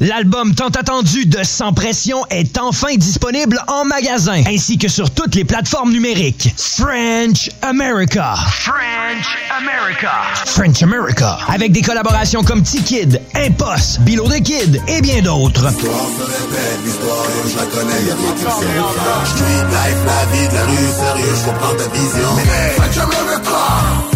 L'album tant attendu de Sans Pression est enfin disponible en magasin, ainsi que sur toutes les plateformes numériques. French America. French America. French America. Avec des collaborations comme T-Kid, Impost, Bilo the Kid et bien d'autres. L'histoire se répète, l'histoire, je la connais, y'a rien qui me fait Street life, la vie de la rue, sérieux, je comprends ta vision. Mais French America,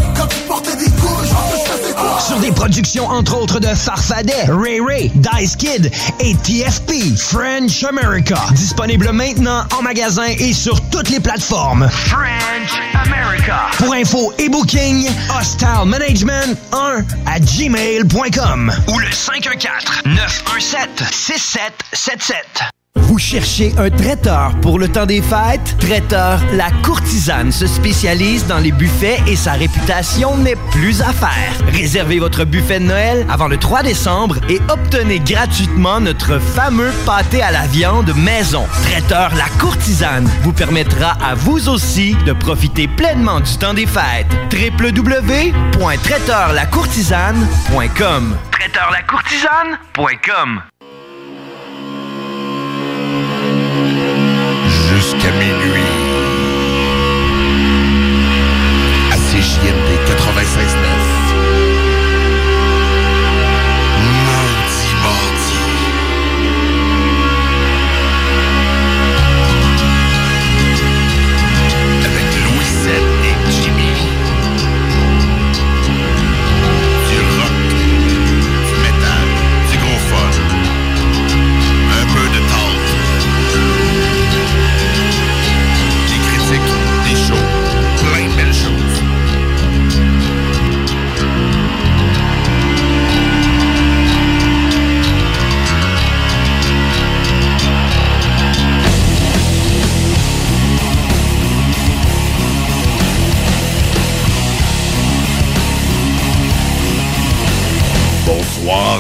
Sur des productions entre autres de Farfadet, Ray Ray, Dice Kid et TFP, French America. Disponible maintenant en magasin et sur toutes les plateformes. French America. Pour info et booking, Hostile Management 1 à gmail.com ou le 514 917 6777. Vous cherchez un traiteur pour le temps des fêtes? Traiteur La Courtisane se spécialise dans les buffets et sa réputation n'est plus à faire. Réservez votre buffet de Noël avant le 3 décembre et obtenez gratuitement notre fameux pâté à la viande maison. Traiteur La Courtisane vous permettra à vous aussi de profiter pleinement du temps des fêtes. www.traiteurlacourtisane.com Traiteurlacourtisane.com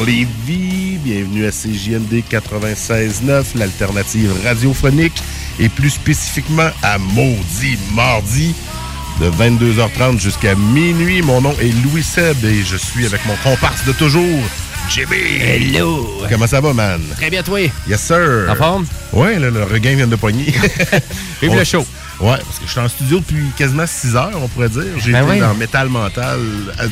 Lévis, bienvenue à CJMD 96.9, l'alternative radiophonique et plus spécifiquement à Maudit Mardi de 22h30 jusqu'à minuit. Mon nom est Louis Seb et je suis avec mon comparse de toujours, Jimmy. Hello. Comment ça va, man? Très bien, toi. Yes, sir. En forme? Ouais, là, le regain vient de pogner. Vive On- le show. Ouais, parce que je suis en studio depuis quasiment 6 heures, on pourrait dire. J'ai Ben été oui. dans Metal Mental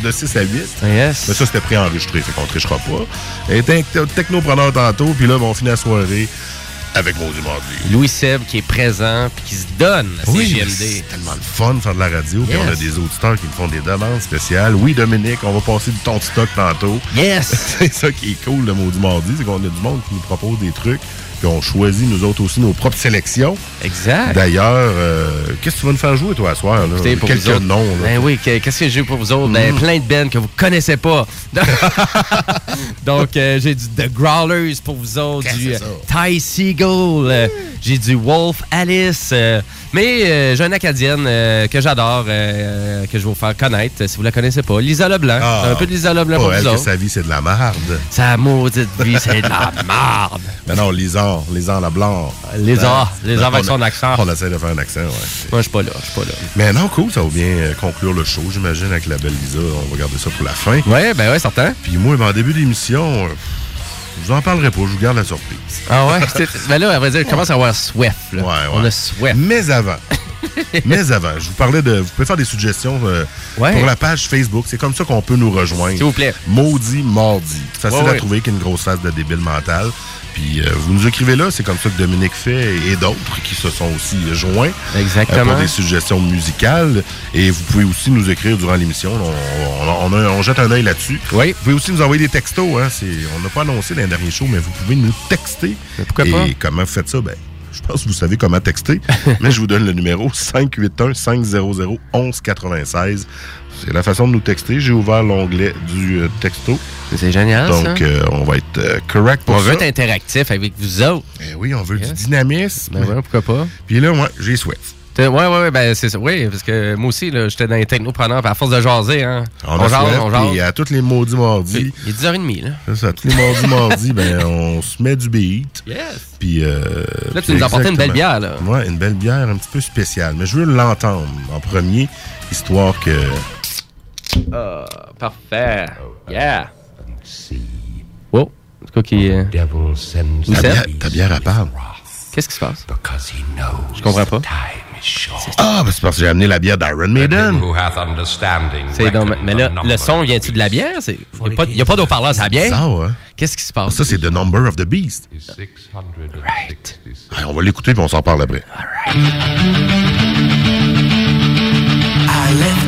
de 6 à 8. Yes. Mais ça, c'était préenregistré, fait qu'on trichera pas. Et technopreneur tantôt, puis là, ben, on finit la soirée avec Maudit Mardi. Louis Seb qui est présent puis qui se donne à Oui, CGMD. c'est tellement le fun de faire de la radio. Puis on a des auditeurs qui nous font des demandes spéciales. Oui, Dominique, on va passer du ton stock tantôt. Yes! c'est ça qui est cool, le Maudit Mardi, c'est qu'on a du monde qui nous propose des trucs. Puis on choisit, nous autres aussi, nos propres sélections. Exact. D'ailleurs, euh, qu'est-ce que tu vas nous faire jouer, toi, à soir? Là? Écoutez, pour Quelques vous autres, noms. là. Ben oui, que- qu'est-ce que j'ai pour vous autres? Ben, Mhm. plein de bands que vous connaissez pas. Donc, euh, j'ai du The Growlers pour vous autres, du euh? Ty Seagull, euh, j'ai du Wolf Alice, mais j'ai une Acadienne que j'adore, que je vais vous faire connaître, si vous la connaissez pas. Lisa Leblanc. Ah, un peu de Lisa Leblanc pour elle vous que autres. sa vie, c'est de la marde. Sa maudite vie, c'est de la marde. Mais non, Lisan, Lisan la blanc. Lézard, Lézard avec son accent. On essaie de faire un accent, ouais. Moi, je suis pas là, je suis pas là. Mais non, cool, ça va bien euh, conclure le show, j'imagine, avec la belle Lisa. On va garder ça pour la fin. Ouais, ben ouais, certain. Puis moi, ben, en début d'émission, euh, je vous en parlerai pas, je vous garde la surprise. Ah ouais? C'est- ben là, à vrai dire, je commence à avoir soif, là. Ouais, ouais. On a soif. Mais avant, mais avant, je vous parlais de. Vous pouvez faire des suggestions euh, Ouais. pour la page Facebook. C'est comme ça qu'on peut nous rejoindre. S'il vous plaît. Maudit Mardi. Facile à trouver qu'une grosse face de débile mental. Puis euh, vous nous écrivez là, c'est comme ça que Dominique fait et d'autres qui se sont aussi joints euh, Exactement. pour des suggestions musicales. Et vous pouvez aussi nous écrire durant l'émission. On, on- on a- on jette un œil là-dessus. Oui. Vous pouvez aussi nous envoyer des textos. Hein. On n'a pas annoncé dans les derniers shows, mais vous pouvez nous texter. Mais pourquoi et pas? comment vous faites ça? Ben, je pense que vous savez comment texter, mais je vous donne le numéro 581-500-1196. C'est la façon de nous texter. J'ai ouvert l'onglet du euh, texto. C'est génial, ça. Donc, euh, on va être euh, correct pour On ça. veut être interactif avec vous autres. Eh oui, on veut du dynamisme. Ben ouais, pourquoi pas. Puis là, moi, j'ai souhaite. T'es- Ouais, ouais, ben c'est ça. Oui, parce que moi aussi, j'étais dans les technopreneurs, à force de jaser, hein. On, On, jase, on jase. puis à tous les maudits mardis. Il est 10h30, là. C'est ça, tous les mardis, mardis, ben, on se met du beat. Yes. Puis. euh, Là, tu nous apporté une belle bière, là. Ouais, une belle bière un petit peu spéciale. Mais je veux l'entendre en premier, histoire que. Ah, parfait. Yeah. Wow. C'est quoi qui. euh, Où Ta c'est? bière, ta bière, elle parle. Qu'est-ce qui se passe? Je comprends pas. Ah, c'est parce que j'ai amené la bière d'Iron Maiden. C'est donc- mais là, le son vient-tu de la bière? Il n'y a pas, y a pas d'eau-parleur, c'est la bière? Ça, ouais. Qu'est-ce qui se passe? Ça, c'est The Number of the Beast. Right. Allez, on va l'écouter puis on s'en parle après. I left alone.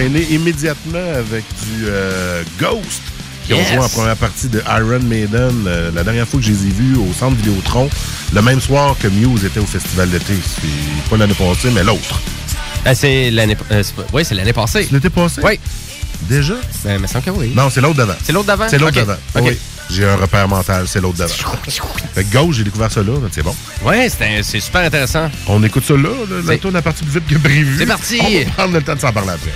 immédiatement avec du euh, Ghost, qui ont joué en première partie de Iron Maiden euh, la dernière fois que je les ai vus au centre Vidéotron, le même soir que Muse était au festival d'été. C'est pas l'année passée, mais l'autre. C'est l'année euh, c'est pas- oui, c'est l'année passée. L'été passé? Oui. Déjà? Ben, me semble que oui. Non, c'est l'autre d'avant. C'est l'autre d'avant? C'est l'autre Ok. d'avant. Oui. J'ai un repère mental, c'est l'autre d'avant. fait que Ghost, j'ai découvert ça là, c'est bon. Ouais, c'est super intéressant. On écoute ça là, là la tourne a parti plus vite que prévu. C'est parti. On va prendre le temps de s'en parler après.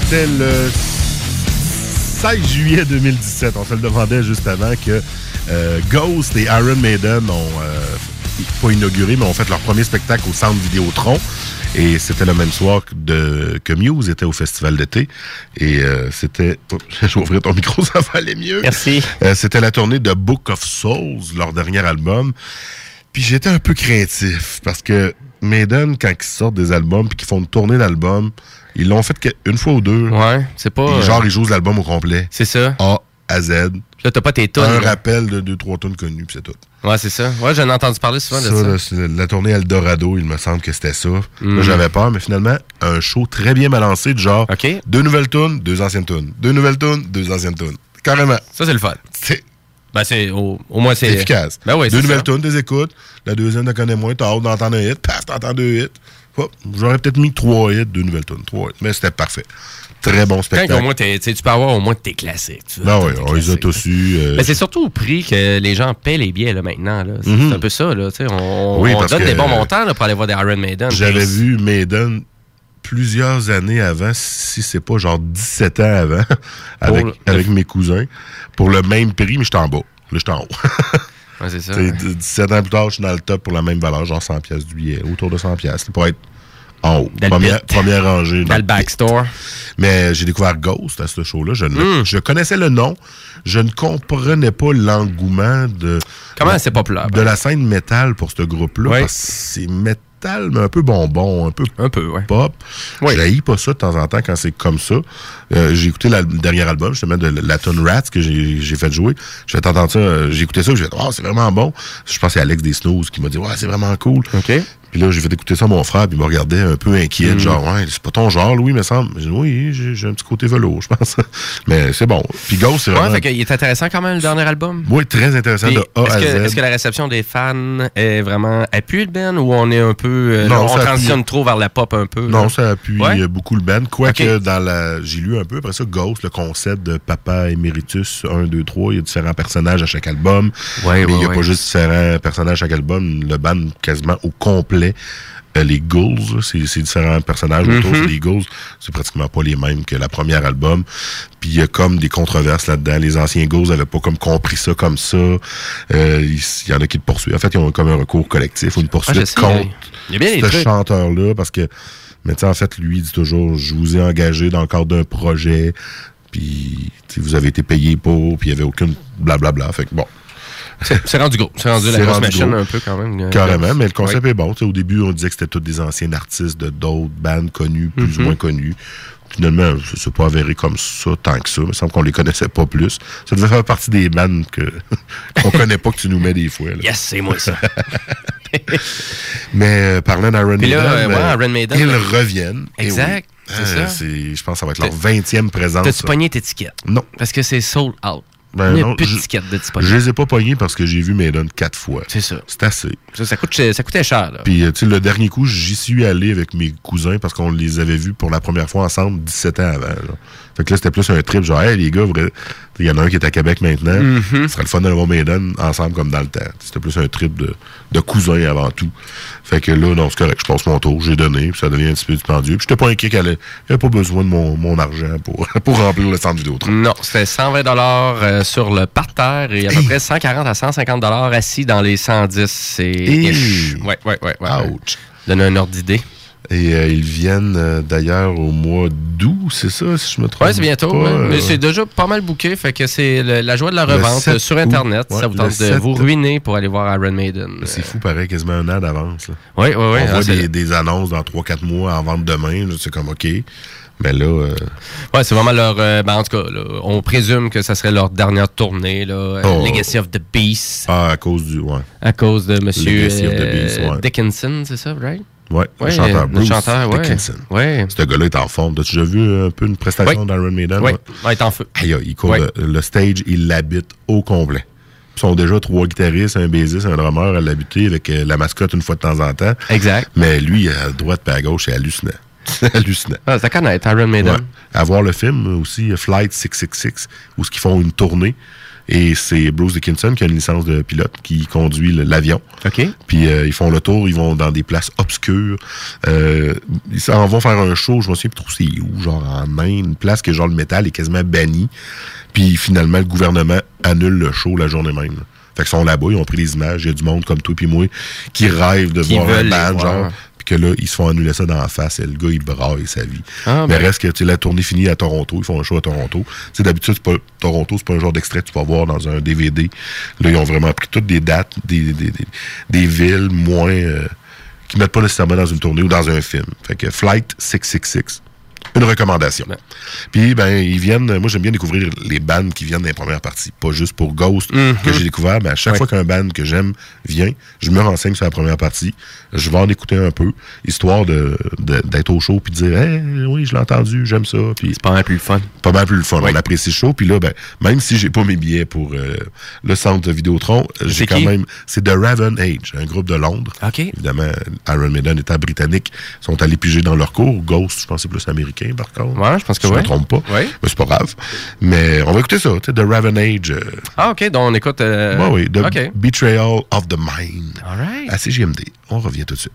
C'était le 16 juillet 2017. On se le demandait juste avant que euh, Ghost et Iron Maiden ont euh, pas inauguré, mais ont fait leur premier spectacle au Centre Vidéotron. Et c'était le même soir que, de, que Muse était au festival d'été. Et euh, c'était... Oh, je vais ouvrir ton micro, ça va aller mieux. Merci. Euh, c'était la tournée de Book of Souls, leur dernier album. Puis j'étais un peu craintif parce que Maiden, quand ils sortent des albums puis qu'ils font une tournée d'albums, ils l'ont fait une fois ou deux. Ouais, c'est pas. Et euh, genre, ils jouent l'album au complet. C'est ça. A à Z. Là, t'as pas tes tunes. Un là. rappel de deux, trois tunes connues, puis c'est tout. Ouais, c'est ça. Ouais, j'en ai entendu parler souvent Ça, de ça. c'est la tournée Eldorado, il me semble que c'était ça. Mm. Là, j'avais peur, mais finalement, un show très bien balancé, de genre OK. deux nouvelles tunes, deux anciennes tunes. Deux nouvelles tunes, deux anciennes tunes. Carrément. Ça, c'est le fun. C'est Ben, c'est. Au, au moins, c'est. efficace. Ben oui, deux nouvelles tunes, des écoutes. La deuxième, tu connais moins. T'as hâte d'entendre un hit. Paf, t'entends deux hits. J'aurais peut-être mis trois hits, deux nouvelles tunes. Trois hits. Mais c'était parfait. Très bon Quand spectacle. au moins, tu peux avoir au moins tes classiques. Ben oui, on les a tous eu. euh, Mais c'est surtout au prix que les gens paient les billets là, maintenant. là. C'est Mhm. c'est un peu ça. Là, on Oui, on donne que- des bons montants là, pour aller voir des Iron Maiden. J'avais vu Maiden plusieurs années avant, si c'est pas genre 17 ans avant, avec, le- avec mes cousins, pour le même prix, mais j'étais en bas. Là, j'étais en haut. Ouais, c'est ça. Ouais. d- 17 ans plus tard, je suis dans le top pour la même valeur, genre 100 pièces du billet, autour de 100 pièces, pour être en haut. Dans Première, rangée. Dans le backstore. Mais j'ai découvert Ghost à ce show-là. Je, ne- Mm. je connaissais le nom. Je ne comprenais pas l'engouement de, Comment c'est populaire? de la scène métal pour ce groupe-là. C'est métal, mais un peu bonbon, un peu Un peu, ouais. pop. Oui. Je pas ça de temps en temps quand c'est comme ça. Euh, j'ai écouté la- le dernier album, justement, de la tonne Rats que j'ai j'ai fait jouer. Je vais entendre ça. j'ai écouté ça, j'ai fait, oh, c'est vraiment bon. Je pense que c'est Alex des Snooze qui m'a dit, ouais, c'est vraiment cool. Puis là, j'ai fait écouter ça à mon frère, puis il me regardait un peu inquiet, Mm. genre, ouais, c'est pas ton genre, Louis, me semble. J'ai dit, oui, j'ai un petit côté velours, je pense. Mais c'est bon. Puis Ghost, c'est Ouais, vraiment. fait qu'il est intéressant quand même le dernier album. Oui, très intéressant Puis, de A Est-ce à que, Z. est-ce que la réception des fans est vraiment appuie le Ben ou on est un peu. euh, Non, là, on appuie. transitionne trop vers la pop un peu? Non, là? ça appuie Ouais? beaucoup le band. Quoique, Ok. dans la. J'ai lu un peu après ça, Ghost, le concept de Papa Emeritus 1, 2, 3. Il y a différents personnages à chaque album. Ouais, mais il ouais, n'y a ouais. pas juste différents personnages à chaque album. Le band, quasiment au complet. Euh, les Ghouls, c'est différents personnages autour. Mhm. Les Ghouls, c'est pratiquement pas les mêmes que la première album. Puis il y a comme des controverses là-dedans. Les anciens Ghouls avaient pas comme compris ça comme ça. Euh, Il y en a qui le poursuivent. En fait, ils ont comme un recours collectif ou une Ah, poursuite sais, contre Il y a bien des ce chanteur-là, parce que, mais en fait, lui, il dit toujours, je vous ai engagé dans le cadre d'un projet, puis vous avez été payé pour, puis il n'y avait aucune blablabla. Fait que bon, C'est rendu gros. C'est rendu la C'est grosse machine gros. un peu quand même. euh, carrément, mais le concept Ouais. est bon. Au début, on disait que c'était tous des anciens artistes de d'autres bandes connues, plus ou Mhm. moins connues. Finalement, ça s'est pas avéré comme ça tant que ça. Il me semble qu'on les connaissait pas plus. Ça devait faire partie des bandes qu'on connaît pas que tu nous mets des fois. là. Yes, c'est moi ça. Mais euh, parlant d'Iron Maiden, euh, ouais, Iron Maiden, ils là. reviennent. Et Exact, oui. c'est Euh, ça. c'est- Je pense que ça va être leur T'as- 20e présence. T'as-tu pogné t'étiquette? Non. Parce que c'est sold out. Ben Il n'y a non, plus je- d'étiquette de disponible. Je les ai pas pognés parce que j'ai vu Maiden quatre fois. C'est ça. C'est assez. Ça, ça, coûte, ça coûtait cher. Là. Puis, euh, tu sais, le dernier coup, j'y suis allé avec mes cousins parce qu'on les avait vus pour la première fois ensemble 17 ans avant. là. Fait que là, c'était plus un trip, genre, hey, les gars, il y en a un qui est à Québec maintenant. Mhm. Ce serait le fun d'aller voir Maiden ensemble comme dans le temps. C'était plus un trip de, de cousins avant tout. Fait que là, non, c'est correct. Je passe mon tour, j'ai donné, puis ça devient un petit peu dispendieux. Puis j'étais pas inquiet qu'elle avait pas besoin de mon, mon argent pour, pour remplir le centre vidéo. Non, c'était 120 dollars sur le parterre et à peu près 140 à 150 dollars assis dans les 110 et Hey. Ouais, ouais, ouais, ouais. Ouch. Donne un ordre d'idée. Et euh, ils viennent euh, d'ailleurs au mois d'août, c'est ça, si je me trompe Ouais, c'est bientôt. pas, ouais. euh, Mais c'est déjà pas mal booké. Fait que c'est la joie de la revente 7 sur août. Internet. Ouais, ça vous tente de 7. vous ruiner pour aller voir Iron Maiden. C'est fou, pareil, quasiment un an d'avance. Oui, oui, oui. On Ah, voit des, des annonces dans 3-4 mois en vente demain. C'est comme OK. Mais là, euh, Ouais, c'est vraiment leur. euh, ben, en tout cas, là, on présume que ça serait leur dernière tournée, là, Oh. Legacy of the Beast, ah, à cause du. Ouais. à cause de Monsieur Legacy of the Beast, ouais. Dickinson, c'est ça, right? Ouais, Ouais, le chanteur le Bruce chanteur, ouais. Dickinson. Ouais. Ce gars-là est en forme. As-tu déjà vu un peu une prestation Oui. d'Iron Maiden? Oui, ouais? ouais, est en feu. Aïe, il court Ouais. le, le stage, il l'habite au complet. Ils sont déjà trois guitaristes, un bassiste, un drummer à l'habiter avec euh, la mascotte une fois de temps en temps. Exact. Mais lui, à droite et à gauche, c'est hallucinant. C'est hallucinant. Ah, c'est à connaître, Iron Maiden. Ouais. À voir le film aussi, euh, Flight 666, où ce qu'ils font une tournée. Et c'est Bruce Dickinson qui a une licence de pilote qui conduit l'avion. OK. Puis euh, ils font le tour, ils vont dans des places obscures. Euh, ils s'en vont faire un show, je me souviens plus trop c'est où, genre en Inde, une place que genre le métal est quasiment banni. Puis finalement, le gouvernement annule le show la journée même. Fait qu'ils sont là-bas, ils ont pris des images, il y a du monde comme toi puis moi qui rêve de Qui voir un band, genre. Que là, ils se font annuler ça dans la face et le gars, il braille sa vie. Ah, Mais ben. reste que, tu sais, la tournée finie à Toronto, ils font un show à Toronto. Sais, d'habitude, pas, Toronto, c'est pas un genre d'extrait que tu vas voir dans un DVD. Là, ils ont vraiment pris toutes des dates, des, des, des, des villes moins, euh, qui mettent pas nécessairement dans une tournée ou dans un film. Fait que Flight 666. Une recommandation. Puis, ben, ils viennent. Moi, j'aime bien découvrir les bands qui viennent dans les premières parties. Pas juste pour Ghost que j'ai découvert, mais à chaque Ouais. fois qu'un band que j'aime vient, je me renseigne sur la première partie. Je vais en écouter un peu, histoire de, de- d'être au show puis de dire, Hey, oui, je l'ai entendu, j'aime ça. Puis, C'est pas mal plus le fun. pas mal plus le fun. Ouais. On apprécie le show. Puis là, ben, même si j'ai pas mes billets pour euh, le centre Vidéotron, j'ai quand même. C'est The Raven Age, un groupe de Londres. OK. Évidemment, Iron Maiden étant britannique, sont allés piger dans leur cours. Ghost, je pense c'est plus américain, par contre. Ouais, je pense que Si je ouais. me trompe pas. Mais c'est pas grave. Mais on va écouter ça, tu sais, The Raven Age. euh, Ah, OK. Donc, on écoute. euh, ouais, oui, The. Betrayal of the Mind. All right. À CGMD. On revient tout de suite.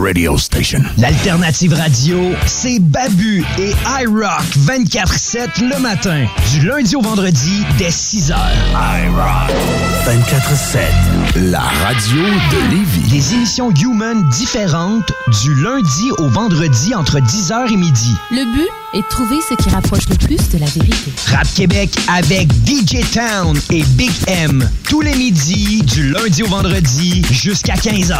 Radio station. L'alternative radio, c'est Babu et iRock 24-7 le matin, du lundi au vendredi dès 6 heures. iRock 24-7, la radio de Lévis. Des émissions Human différentes du lundi au vendredi entre 10h et midi. Le but de trouver ce qui rapproche le plus de la vérité. Rap Québec avec DJ Town et Big M. Tous les midis, du lundi au vendredi, jusqu'à 15h.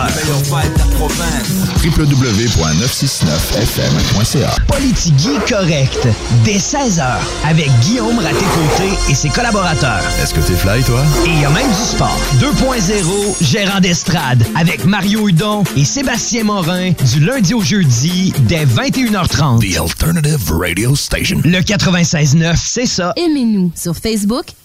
www.969fm.ca Politigui correct, dès 16h, avec Guillaume Raté-Côté et ses collaborateurs. Est-ce que t'es fly, toi? Et il y a même du sport. 2.0, gérant d'estrade, avec Mario Hudon et Sébastien Morin, du lundi au jeudi, dès 21h30. The alternative radio station. Le 96.9, c'est ça. Aimez-nous sur Facebook,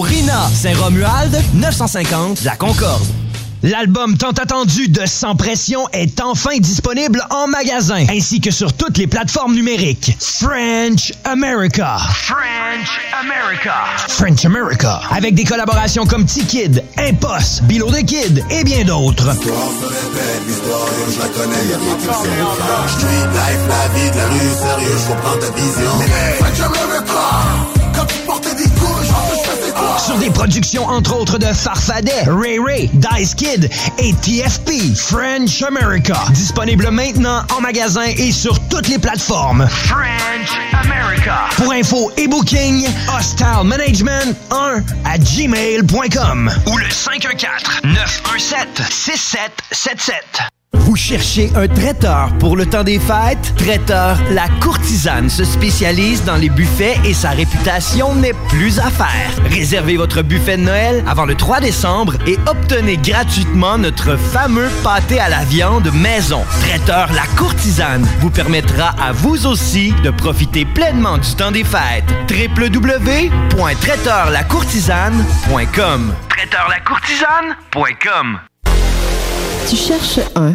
Rina Saint-Romuald, 950 La Concorde. L'album tant attendu de Sans Pression est enfin disponible en magasin, ainsi que sur toutes les plateformes numériques. French America. French America. French America. Avec des collaborations comme T-Kid, Impost, Below the Kid et bien d'autres. Street life, la vie de la rue, sérieux, je comprends ta vision. Sur des productions entre autres de Farfadet, Ray Ray, Dice Kid et TFP, French America. Disponible maintenant en magasin et sur toutes les plateformes. French America. Pour info et booking, Hostile Management 1 à gmail.com ou le 514-917-6777. Vous cherchez un traiteur pour le temps des fêtes? Traiteur La Courtisane se spécialise dans les buffets et sa réputation n'est plus à faire. Réservez votre buffet de Noël avant le 3 décembre et obtenez gratuitement notre fameux pâté à la viande maison. Traiteur La Courtisane vous permettra à vous aussi de profiter pleinement du temps des fêtes. www.traiteurlacourtisane.com Traiteurlacourtisane.com Tu cherches un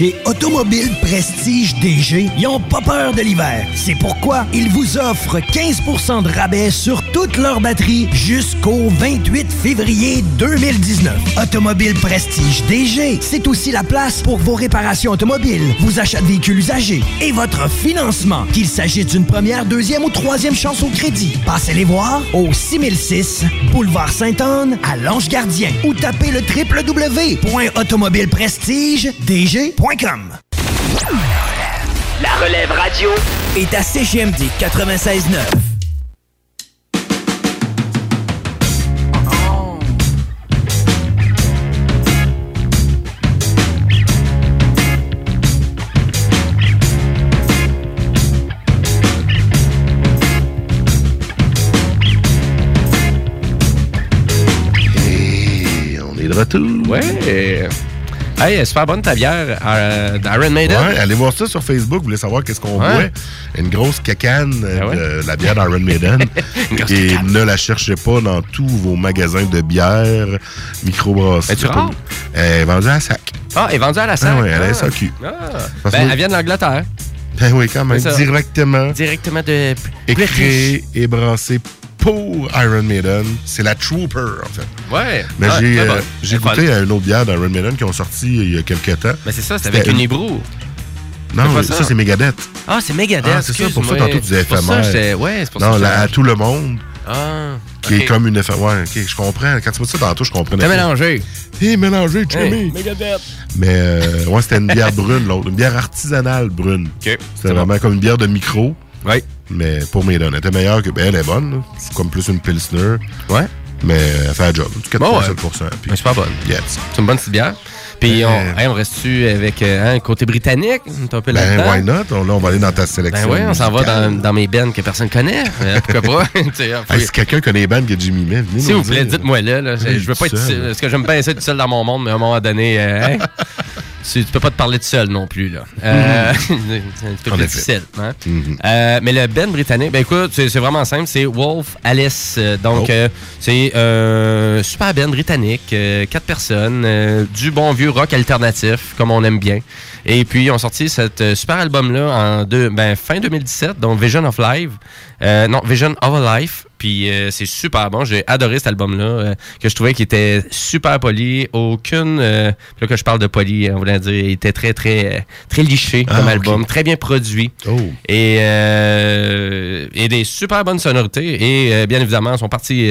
Chez Automobile Prestige DG, ils n'ont pas peur de l'hiver. C'est pourquoi ils vous offrent 15% de rabais sur toutes leurs batteries jusqu'au 28 février 2019. Automobile Prestige DG, c'est aussi la place pour vos réparations automobiles, vos achats de véhicules usagés et votre financement, qu'il s'agisse d'une première, deuxième ou troisième chance au crédit. Passez les voir au 6006 Boulevard Sainte-Anne à Lange-Gardien ou tapez le www.automobileprestige.dg.com. La relève radio est à CGMD 96.9. Et on est de retour. Ouais. Hey, super bonne ta bière euh, d'Iron Maiden. Ouais, allez voir ça sur Facebook, vous voulez savoir qu'est-ce qu'on Ouais. boit? Une grosse cacane euh, ouais? de la bière d'Iron Maiden. Et cacane. ne la cherchez pas dans tous vos magasins de bière, microbrasserie. Es-tu rare? Elle est vendue à sac. Ah, elle est vendue à la salle. Ah ouais, à la SAQ. Ah. Ben, elle vient de l'Angleterre. Ben oui, quand même. Directement Directement de. écrit et brassé pour Iron Maiden. C'est la Trooper, en fait. Ouais. Mais Ah, j'ai euh, j'ai goûté fun. à une autre bière d'Iron Maiden qui ont sorti il y a quelques temps. Mais c'est ça, c'est C'était avec une hébrou. Non, c'est ça, ça. c'est Megadeth. Ah, c'est Megadeth. Ah, c'est ça, pour ça, tantôt, tu disais C'est pour ça, éphémère. j'étais- Ouais, c'est pour Non, ça. là, à tout le monde. Ah. Qui est comme une effa- Ouais, ok, je comprends. Quand tu me dis ça tantôt, je comprends. T'as mélangé. T'es mélangé, Jimmy. Hey, Megadeth. Mais euh, ouais, c'était une bière brune, l'autre. Une bière artisanale brune. OK. C'était vraiment comme une bière de micro. Oui. Mais pour Maiden. Elle était meilleure que. Ben, elle est bonne. là. C'est comme plus une Pilsner. Ouais. Mais elle fait un job. 4,7%. Bon, ouais. Puis, Mais super bonne. yes. C'est une bonne petite bière. Puis Ben, on, hey, on reste-tu avec euh, hein, côté britannique? On est un peu Ben, là-dedans. why not? On- Là, on va aller dans ta sélection. Ben oui, on s'en va musicale. dans, dans mes bands que personne connaît. Euh, pourquoi pas? Tu sais, faut- Hey, si quelqu'un connaît les bandes que Jimmy met, venez S'il nous vous plaît, dire. dites-moi là. là. Je, je veux pas tout être seul. seul. Parce que j'aime bien ça tout seul dans mon monde, mais à un moment donné, euh, hein, tu, peux pas te parler tout seul non plus. Là. Euh, c'est un peu difficile. hein. Mhm. Euh, mais le band britannique, ben écoute, c'est vraiment simple. C'est Wolf Alice. Euh, Donc, Oh. euh, c'est euh, super band britannique. quatre personnes. du bon vieux rock alternatif, comme on aime bien. Et puis, ils ont sorti cet super album-là en deux, ben, fin 2017, donc Vision of Life. Euh, non, Vision of a Life. Puis euh, c'est super bon. J'ai adoré cet album-là, euh, que je trouvais qu'il était super poli. Aucune... euh, là que je parle de poli, on voulait dire, il était très, très, euh, très liché Ah, comme album. Très bien produit. Oh. Et, euh, et des super bonnes sonorités. Et euh, bien évidemment, ils sont partis.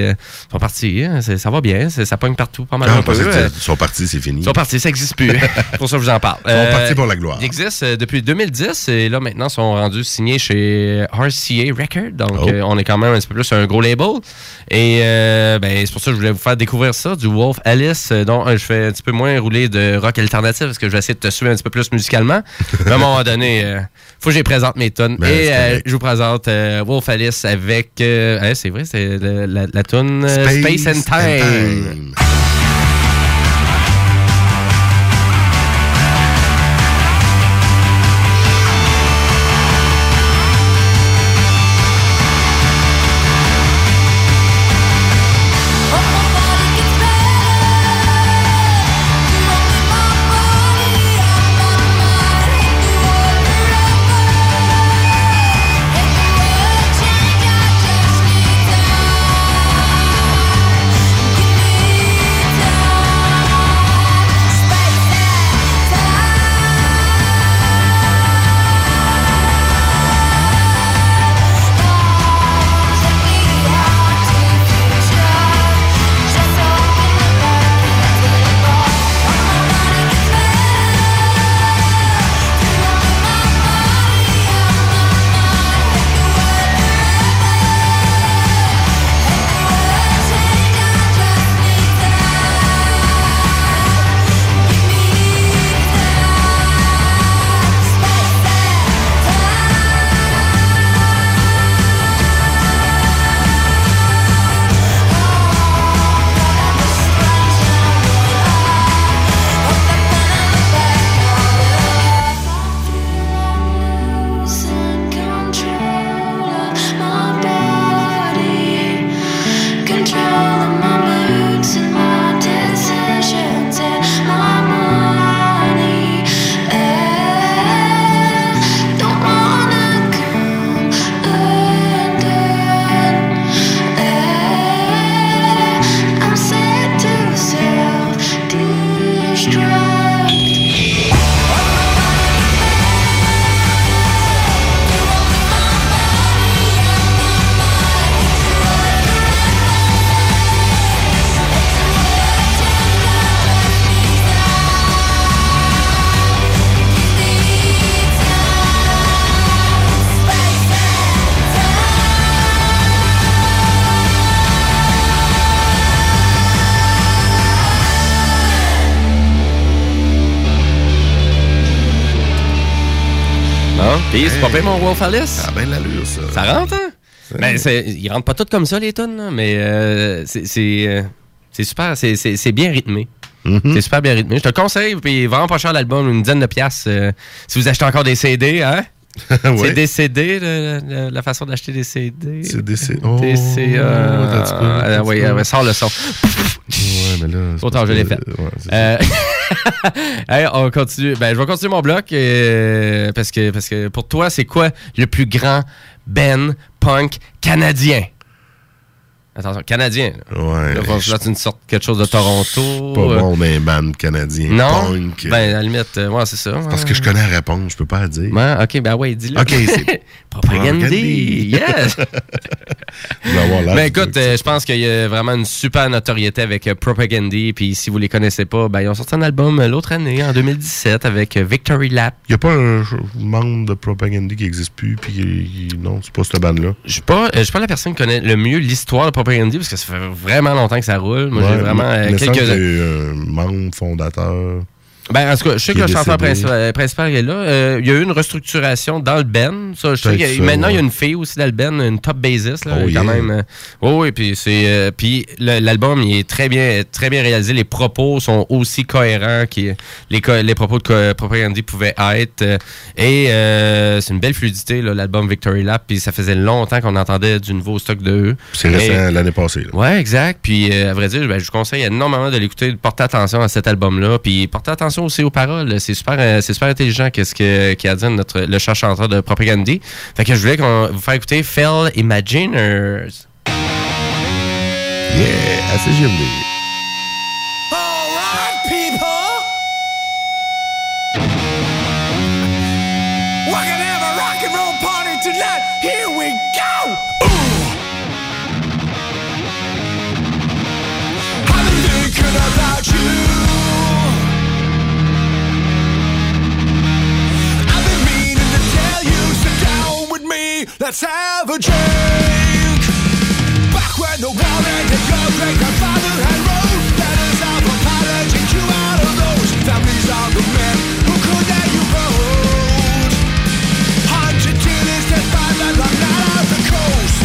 sont partis hein, ça va bien. Ça pogne partout pas mal. Ah, un peu, ils sont partis, c'est fini. ils sont partis, ça n'existe plus. C'est pour ça que je vous en parle. Ils sont partis pour la gloire. Ils existent depuis 2010 et là maintenant ils sont rendus signés chez RCA Records. Donc Oh. on est quand même un petit peu plus un gros label. Et euh, ben, c'est pour ça que je voulais vous faire découvrir ça, du Wolf Alice, euh, dont euh, je fais un petit peu moins rouler de rock alternatif parce que je vais essayer de te suivre un petit peu plus musicalement. Mais à un moment donné, euh, faut que je présente mes tonnes. Ben, et euh, je vous présente Wolf Alice avec. ouais, c'est vrai, c'est la, la tune Space, and Time. Bon, puis c'est pas bien mon Wolf Alice? Ça a bien l'allure, ça. Ça rentre, hein? Ben, c'est- ils rentrent pas toutes comme ça, les tonnes, mais euh, c'est- c'est euh, c'est super, c'est- c'est c'est bien rythmé. Mhm. C'est super bien rythmé. Je te le conseille, puis vraiment pas cher l'album, une dizaine de piastres. euh, si vous achetez encore des CD, hein? C'est ouais. des CD, le- le- la façon d'acheter des CD. C'est des C- oh, Des euh, oui, euh, sors le son. Ouais, mais là. c'est Autant je l'ai fait. ouais, c'est hey, on continue. Ben, je vais continuer mon bloc euh, parce, que, parce que pour toi, c'est quoi le plus grand Ben punk canadien? Attention, canadien. Là. Ouais. Là, va falloir une sorte quelque chose de Toronto. Pas euh, bon dans les bandes canadiens. Non? Punk. Ben, à la limite, euh, ouais, c'est ça. parce que je connais la réponse, je peux pas la dire. Ouais, ok, ben ouais, dis-le. Ok, c'est Propagandy. Propagandy. Yes! Ben écoute, euh, je pense qu'il y a vraiment une super notoriété avec euh, Propagandy. Puis si vous les connaissez pas, ben ils ont sorti un album euh, l'autre année, en 2017, avec Victory Lap. Il n'y a pas un membre de Propagandy qui n'existe plus, puis non, c'est pas cette bande-là. Je je suis pas la personne qui connaît le mieux l'histoire de Propagandy parce que ça fait vraiment longtemps que ça roule. Moi, Ouais, j'ai vraiment euh, quelques. eu un membre fondateur. Ben, en tout cas, je sais que le chanteur principal, euh, principal est là. Euh, il y a eu une restructuration dans le Ben. Ça, je sais y a- ça, maintenant, il y a une fille aussi dans le Ben, une top bassiste, là, Oh, quand yeah. même. euh, oui, oui, puis c'est, euh, puis l'album, il est très bien, très bien réalisé. Les propos sont aussi cohérents que les, les propos de Propagandy pouvaient être. euh, et euh, c'est une belle fluidité, là, l'album Victory Lap. Puis ça faisait longtemps qu'on entendait du nouveau stock de eux. C'est récent, l'année passée. là. Ouais, exact. Puis, euh, à vrai dire, ben, je vous conseille énormément de l'écouter, de porter attention à cet album-là. Puis, porter attention aussi aux paroles. C'est super, euh, c'est super intelligent qu'est-ce que, qu'il a dit notre, le chat chanteur de Propagandy. Fait que je voulais qu'on, vous faire écouter Fell Imaginers. Yeah, à CGMD. Alright, people. We're gonna have a rock and roll party tonight. Here we go. Ooh. Let's have a drink. Back when the world ended, your great grandfather had wrote letters of apology to all of those families of the men who could let you vote. Hundred dealers that find that long night off the coast.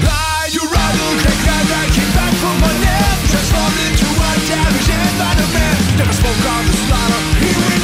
Lie, you rather kick that kick back from my neck, transformed into a damaged environment. Never spoke of the slaughter, he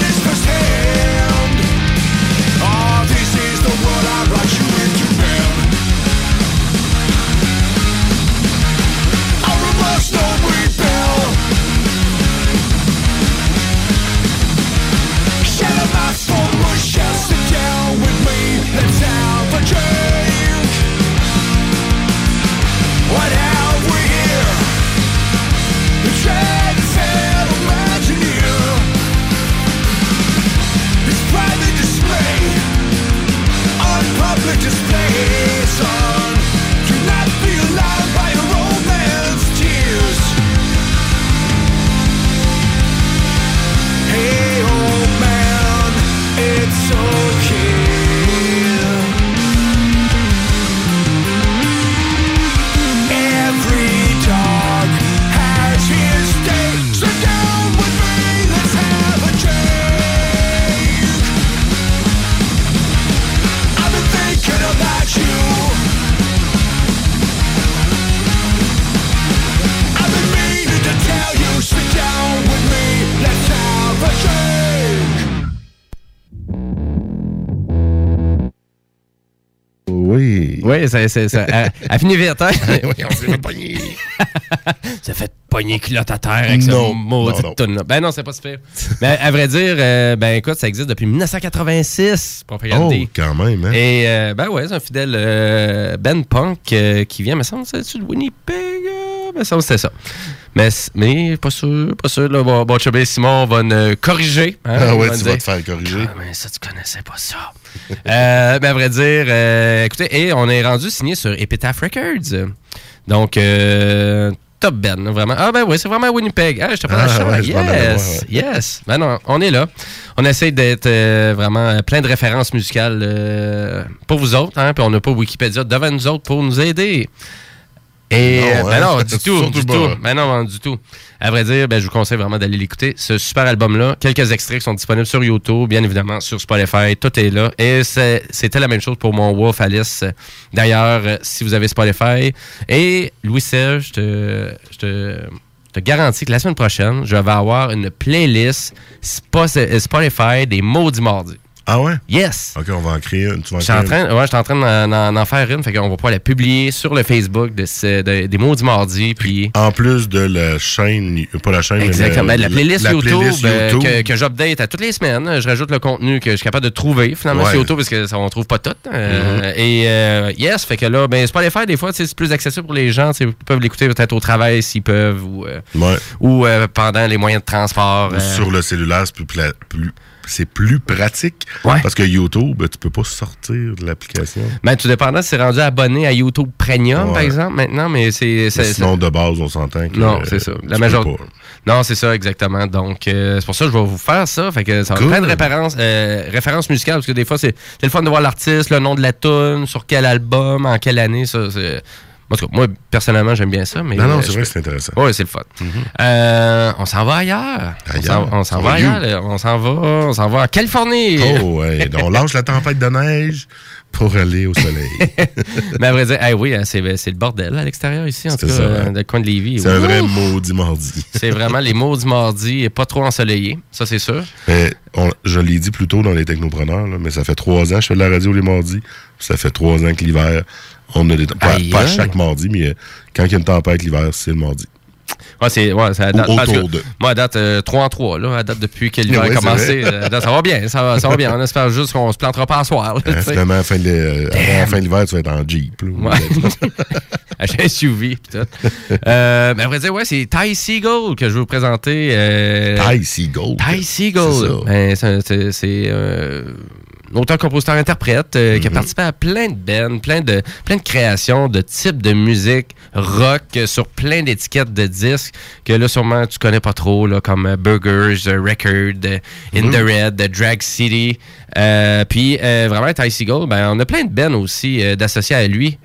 Oui. Ça, ça, ça, elle, elle finit vite, hein? oui, on s'est fait pogner. Ça fait pogner culotte à terre avec ce Non, maudit non, non. Ben non, c'est pas super. Mais à vrai dire, euh, ben écoute, ça existe depuis 1986, Oh, quand même, hein? Et euh, ben ouais, c'est un fidèle euh, Ben Punk euh, qui vient, me semble, c'est de Winnipeg? Euh, me semble c'était ça. Mais, mais pas sûr, pas sûr. Là, bon, bon chubby Simon va nous corriger. hein, Ah ouais, va tu vas te faire corriger. Ah, mais ça, tu connaissais pas ça. euh, ben, à vrai dire, euh, écoutez, et on est rendu signé sur Epitaph Records. Donc, euh, top Ben, vraiment. Ah, ben oui, c'est vraiment Winnipeg. Ah, je te prends Ah, la chance. ouais, Yes, yes. Ben non, on est là. On essaie d'être euh, vraiment plein de références musicales euh, pour vous autres, hein, puis on n'a pas Wikipédia devant nous autres pour nous aider. Et Non, euh, ben hein? non, du tout, du pas. tout. Ben non, du tout. À vrai dire, ben, je vous conseille vraiment d'aller l'écouter. Ce super album-là, quelques extraits qui sont disponibles sur YouTube, bien évidemment, sur Spotify, tout est là. Et c'était la même chose pour mon Wolf Alice. D'ailleurs, euh, si vous avez Spotify. Et Louis-Serge, je te, je te, je te garantis que la semaine prochaine, je vais avoir une playlist Spo- Spotify des maudits mardis. Ah ouais? Yes! OK, on va en créer une. Tu vas en créer une. train, ouais, je suis en train d'en- faire une, fait qu'on va pouvoir la publier sur le Facebook de ce- de- des Maudits Mardis, puis... En plus de la chaîne, pas la chaîne, Exactement. mais la playlist la YouTube, playlist euh, YouTube. que, que j'update à toutes les semaines. Je rajoute le contenu que je suis capable de trouver finalement Ouais. sur YouTube parce que ça, on trouve pas tout. Euh, Et euh, yes, fait que là, ben c'est pas les faire des fois, c'est plus accessible pour les gens. Ils peuvent l'écouter peut-être au travail s'ils peuvent ou, euh, Ouais. ou pendant les moyens de transport. Ou Sur le cellulaire, c'est plus, plus- c'est plus pratique. Ouais. Parce que YouTube, tu peux pas sortir de l'application. Ben, tout dépendant, c'est rendu abonné à YouTube Premium, par exemple, maintenant, mais c'est. Mais Sinon, de base, on s'entend que. Non, euh, c'est ça. La majorité. Non, c'est ça, exactement. Donc, euh, c'est pour ça que je vais vous faire ça. Fait que ça va Cool. plein de références, euh, références musicales, parce que des fois, c'est c'est le fun de voir l'artiste, le nom de la tune, sur quel album, en quelle année. Ça, c'est- en tout cas, moi, personnellement, j'aime bien ça. Mais, Non, non, euh, c'est vrai que c'est intéressant. Oui, c'est le fun. Euh, on s'en va ailleurs? On Ailleurs? s'en- On s'en On va va ailleurs. là. On s'en va, on s'en va en Californie. Oh, ouais. On lâche la tempête de neige pour aller au soleil. Mais à vrai dire, eh oui, hein, c'est le bordel à l'extérieur ici, en tout cas, ça, euh, hein. le coin de Lévis. c'est un vrai maudit mardi. C'est vraiment les mots du mardi et pas trop ensoleillé, ça c'est sûr. Mais on- je l'ai dit plus tôt dans les technopreneurs, là, mais ça fait trois ans que je fais de la radio les mardis. Ça fait trois ans que l'hiver, on a des pas, pas chaque mardi, mais euh, quand il y a une tempête l'hiver, c'est le mardi. Ouais, c'est ouais, ça date, autour de. Moi, à date euh, 3 en 3, là, à date depuis que l'hiver Ouais, a commencé. euh, date, ça va bien, ça va, ça va bien. On espère juste qu'on se plantera pas à soir. là, Hein, finalement, à la fin de l'hi- euh, avant la fin de l'hiver, tu vas être en Jeep. là. Ouais. Un SUV. pis tout. Euh, mais à vrai dire, ouais, c'est Ty Seagull que je vais vous présenter. Euh, Ty Seagull. Ty Seagull. C'est ça. Ben, c'est- euh, auteur, compositeur, interprète euh, qui a participé à plein de bands, plein de, plein de créations, de types de musique rock euh, sur plein d'étiquettes de disques que là, sûrement, tu connais pas trop, là, comme euh, Burgers, Record, In the Red, euh, Drag City. Euh, Puis euh, vraiment, Ty Seagull, ben, on a plein de bands aussi euh, d'associés à lui,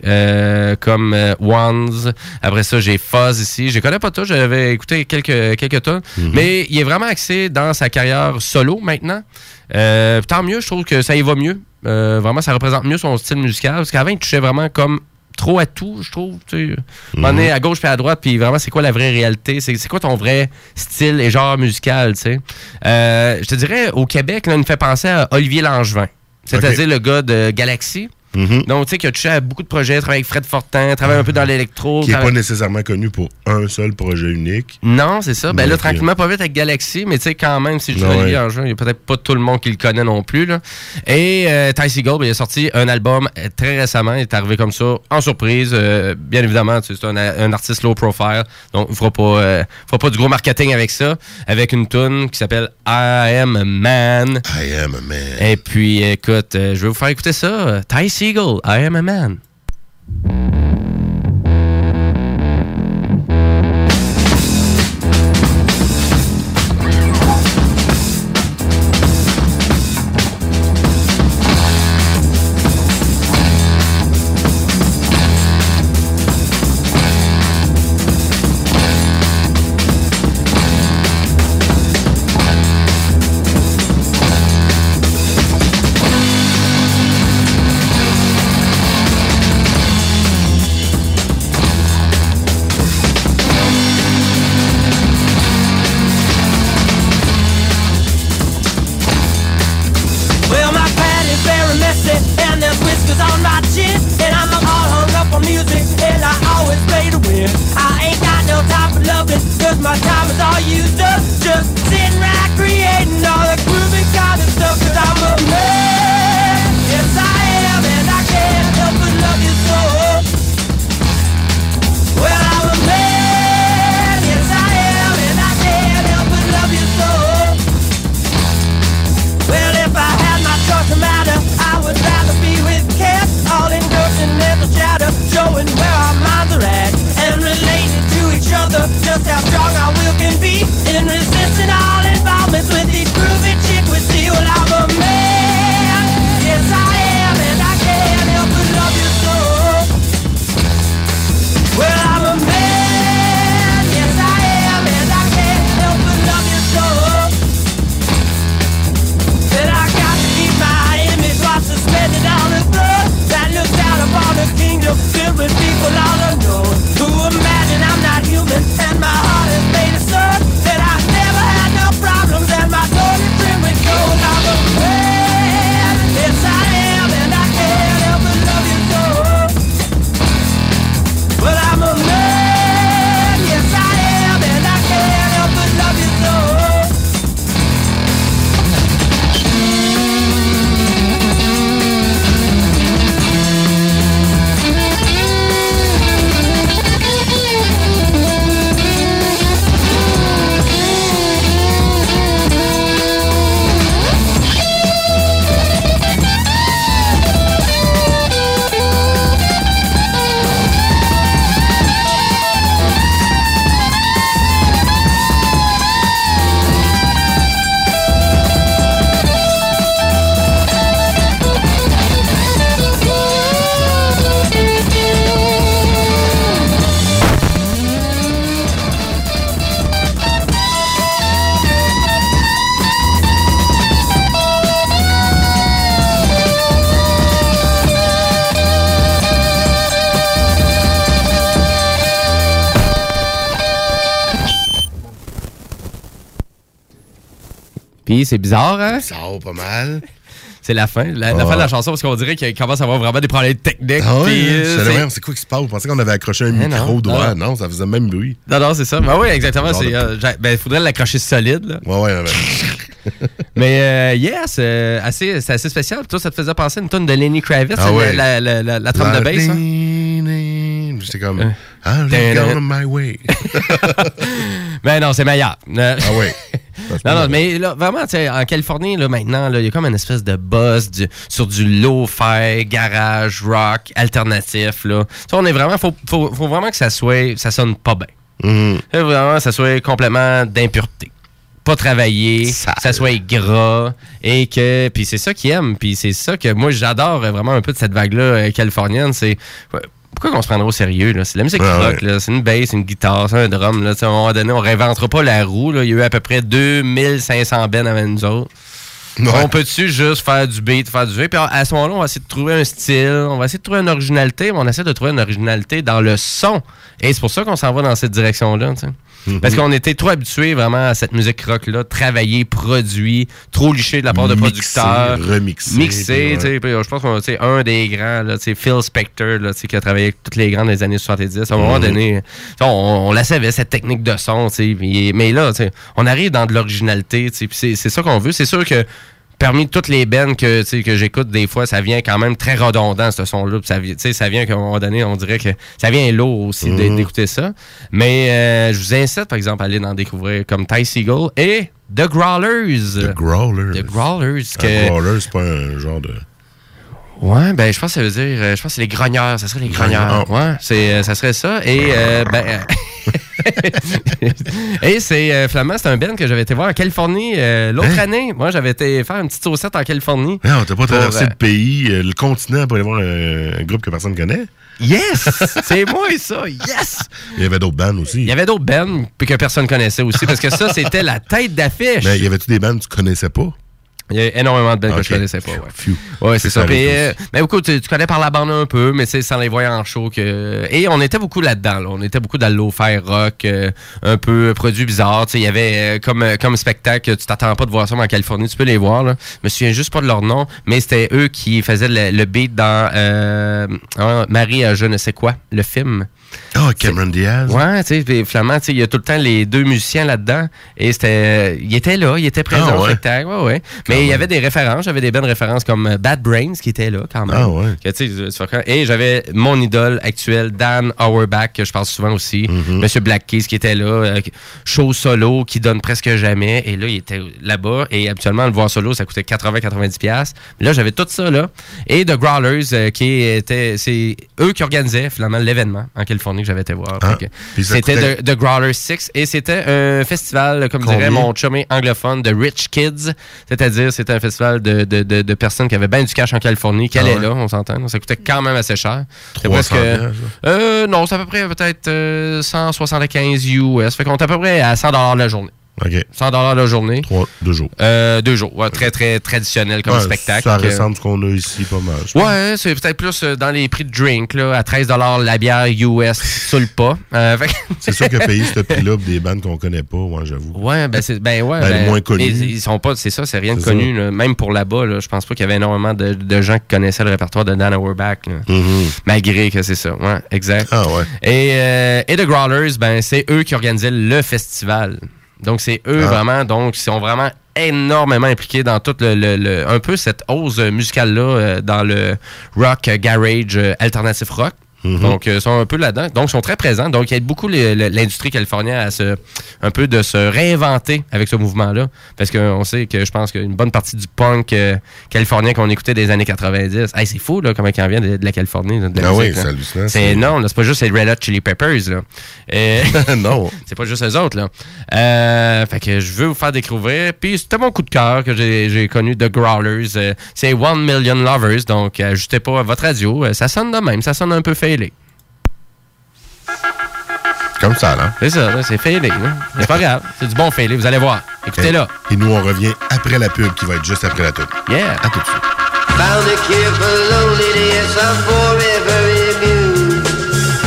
comme Wands. Après ça, j'ai Fuzz ici. Je connais pas tous, j'avais écouté quelques, quelques tonnes. Mais il est vraiment axé dans sa carrière solo maintenant. Tant mieux, je trouve que ça y va mieux. Vraiment, ça représente mieux son style musical. Parce qu'avant, il touchait vraiment comme trop à tout, je trouve. Tu. On est à gauche puis à droite, puis vraiment, c'est quoi la vraie réalité? C'est quoi ton vrai style et genre musical, tu sais? Euh, je te dirais, au Québec, là, il me fait penser à Olivier Langevin. C'est-à-dire le gars de Galaxy. Mhm. Donc, tu sais, qui a touché à beaucoup de projets, travaillé avec Fred Fortin, travaillé un peu dans l'électro. Qui n'est pas travaille- nécessairement connu pour un seul projet unique. non, c'est ça. Ben là, ok. tranquillement, pas vite avec Galaxy, mais tu sais, quand même, si je dis Ouais. Olivier en jeu, il n'y a peut-être pas tout le monde qui le connaît non plus. Là. Et euh, Ty Seagull, ben, il a sorti un album euh, très récemment. Il est arrivé comme ça, en surprise. Euh, bien évidemment, c'est un, un artiste low profile. Donc, il ne fera, pas, euh, fera pas du gros marketing avec ça. Avec une tune qui s'appelle I Am a Man. I am a man. Et puis, écoute, euh, je vais vous faire écouter ça. Ty Seagull, I Am a Man. C'est bizarre, hein? Bizarre, pas mal. C'est la fin, la, la Ah. fin de la chanson, parce qu'on dirait qu'il commence à avoir vraiment des problèmes techniques. Ah puis, euh, c'est quoi qui se passe? Vous pensez qu'on avait accroché un Mais micro droit? non. Non, ça faisait le même bruit. Non, non, c'est ça. Ben oui, exactement. Euh, ben, il faudrait l'accrocher solide. Là. Ouais, ouais, ouais. Mais euh, yes, euh, assez, c'est assez spécial. Toi, ça te faisait penser à une tonne de Lenny Kravitz, Ah la- ouais. la, la, la, la trame de bass. hein? J'étais comme, Euh. I'm my way. Ben non, c'est meilleur. Ah ouais. Non, non, mais là, vraiment, en Californie, là, maintenant, là, il y a comme une espèce de buzz du- sur du low-fi, garage, rock, alternatif, là. On est vraiment, faut, faut, faut vraiment que ça soit, ça sonne pas bien. Faut vraiment ça soit complètement d'impureté. Pas travaillé, Sale. ça soit gras, et que, puis c'est ça qu'ils aiment, puis c'est ça que moi, j'adore vraiment un peu de cette vague-là euh, californienne, c'est... Pourquoi qu'on se prendrait au sérieux? là? C'est de la musique Ah rock, ouais. là. c'est une bass, une guitare, c'est un drum. Là. À un moment donné, on réinventera pas la roue. Là. Il y a eu à peu près 2500 bennes avant nous autres. Ouais. On peut-tu juste faire du beat, faire du V? Puis à ce moment-là, on va essayer de trouver un style, on va essayer de trouver une originalité, mais on essaie de trouver une originalité dans le son. Et c'est pour ça qu'on s'en va dans cette direction-là. tu sais. Parce qu'on était trop habitués vraiment à cette musique rock-là, travailler, produit, trop liché de la part de producteurs. remixé, Mixé, sais. puis Je pense qu'on sais, un des grands, là, tu sais, Phil Spector, là, tu sais, qui a travaillé avec toutes les grands des années 70. À un moment donné, on, on la savait, cette technique de son. tu sais, puis- Mais là, tu sais, on arrive dans de l'originalité. tu sais, puis C'est c'est ça qu'on veut. C'est sûr que parmi toutes les bennes que, que j'écoute des fois, ça vient quand même très redondant, ce son-là. Ça, ça vient qu'à un moment donné, on dirait que ça vient lourd aussi Mhm. d'écouter ça. Mais euh, je vous incite, par exemple, à aller en découvrir comme Ty Seagull et The Growlers. The Growlers. The Growlers. Un Que, growler, c'est pas un genre de. Ouais, ben je pense que ça veut dire, euh, je pense que c'est les grogneurs, ça serait les Grogneurs. Ouais, c'est, euh, ça serait ça. Et euh, ben, euh, et c'est euh, Flamand, c'est un band que j'avais été voir en Californie euh, l'autre Hein? année. Moi, j'avais été faire une petite saucette en Californie. Non, t'as pas traversé euh, le pays, le continent pour aller voir un, un groupe que personne connaît? Yes, c'est moi ça. Yes. Il y avait d'autres bands aussi. Il y avait d'autres bands que personne connaissait aussi parce que ça c'était la tête d'affiche. Mais il y avait-tu des bands que tu connaissais pas? Il y a énormément de bands que je connaissais pas. Ouais. Ouais, c'est ça. aussi. euh, mais écoute, tu, tu connais par la bande un peu, mais c'est sans les voir en show que. Et on était beaucoup là-dedans. Là. On était beaucoup dans le low-fi rock, euh, un peu produit bizarre. Il y avait euh, comme, comme spectacle, tu t'attends pas de voir ça mais en Californie, tu peux les voir. Là. Je me souviens juste pas de leur nom, mais c'était eux qui faisaient le, le beat dans euh, hein, Marie à je ne sais quoi, le film. Ah, Cameron Diaz. Ouais, tu sais, puis Flamand, tu sais, il y a tout le temps les deux musiciens là-dedans. Et c'était. Il était là, il était présent Ah au ouais? spectacle. Ouais, ouais. Mais il y avait des références. J'avais des bonnes références comme Bad Brains qui était là quand même. Ah ouais. Que? Et j'avais mon idole actuel, Dan Auerbach, que je parle souvent aussi. Mm-hmm. Monsieur Black Keys qui était là. euh, show solo qui donne presque jamais. Et là, il était là-bas. Et habituellement, le voir solo, ça coûtait 80-90$. piastres. Mais Là, j'avais tout ça là. Et The Growlers, euh, qui était. C'est eux qui organisaient finalement l'événement en Californie que j'avais été voir. Ah. C'était The, Growlers 6 et c'était un festival, comme Combien? dirait mon chumé anglophone, de Rich Kids. C'est-à-dire, c'était un festival de, de, de, de personnes qui avaient bien du cash en Californie, qui Ah allaient ouais? là, on s'entend. Ça coûtait quand même assez cher. C'était 300 presque- piastres, euh, non, c'est à peu près peut-être euh, 175 US. Fait qu'on est à peu près à 100 la journée. OK. 100 la journée. Trois, deux jours. Euh, deux jours. Ouais, très, très traditionnel comme Ouais, spectacle. Ça ressemble à ce qu'on a ici pas mal. Ouais, c'est peut-être plus euh, dans les prix de drink, là, à 13 la bière US sur le pas. Euh, fait C'est sûr que payer ce prix-là des bandes qu'on connaît pas, ouais, j'avoue. Ouais, ben c'est ben ouais. Ben, les moins connus. Ils, ils sont pas, c'est ça, c'est rien de connu. là. Même pour là-bas, là, je pense pas qu'il y avait énormément de, de gens qui connaissaient le répertoire de Dan Auerbach. là. Mhm. Malgré que c'est ça. Ouais, exact. Ah ouais. Et, euh, et The Growlers, ben c'est eux qui organisaient le festival. Donc c'est eux Ah. vraiment, donc ils sont vraiment énormément impliqués dans tout le, le- le- un peu cette hausse musicale là dans le rock euh, garage euh, alternatif rock. Mhm. Donc, euh, ils sont un peu là-dedans. Donc, ils sont très présents. Donc, il y a beaucoup l'industrie californienne à se, un peu de se réinventer avec ce mouvement-là. Parce qu'on sait que je pense qu'une bonne partie du punk euh, californien qu'on écoutait des années 90, hey, c'est fou, là, comment il en vient de, de la Californie. là, de la Ah oui, musique, là. c'est. C'est là. C'est pas juste les Red Hot Chili Peppers, là. Euh, non. c'est pas juste eux autres, là. Euh, fait que je veux vous faire découvrir. Puis c'était mon coup de cœur que j'ai connu de Growlers. C'est One Million Lovers, donc ajustez pas à votre radio. Ça sonne de même, ça sonne un peu comme ça, là. C'est ça, c'est failé. C'est pas grave. C'est du bon failé, vous allez voir. Écoutez-là. Et nous, on revient après la pub qui va être juste après la pub. Yeah. À tout de suite. Found a cure for loneliness, I'm forever immune.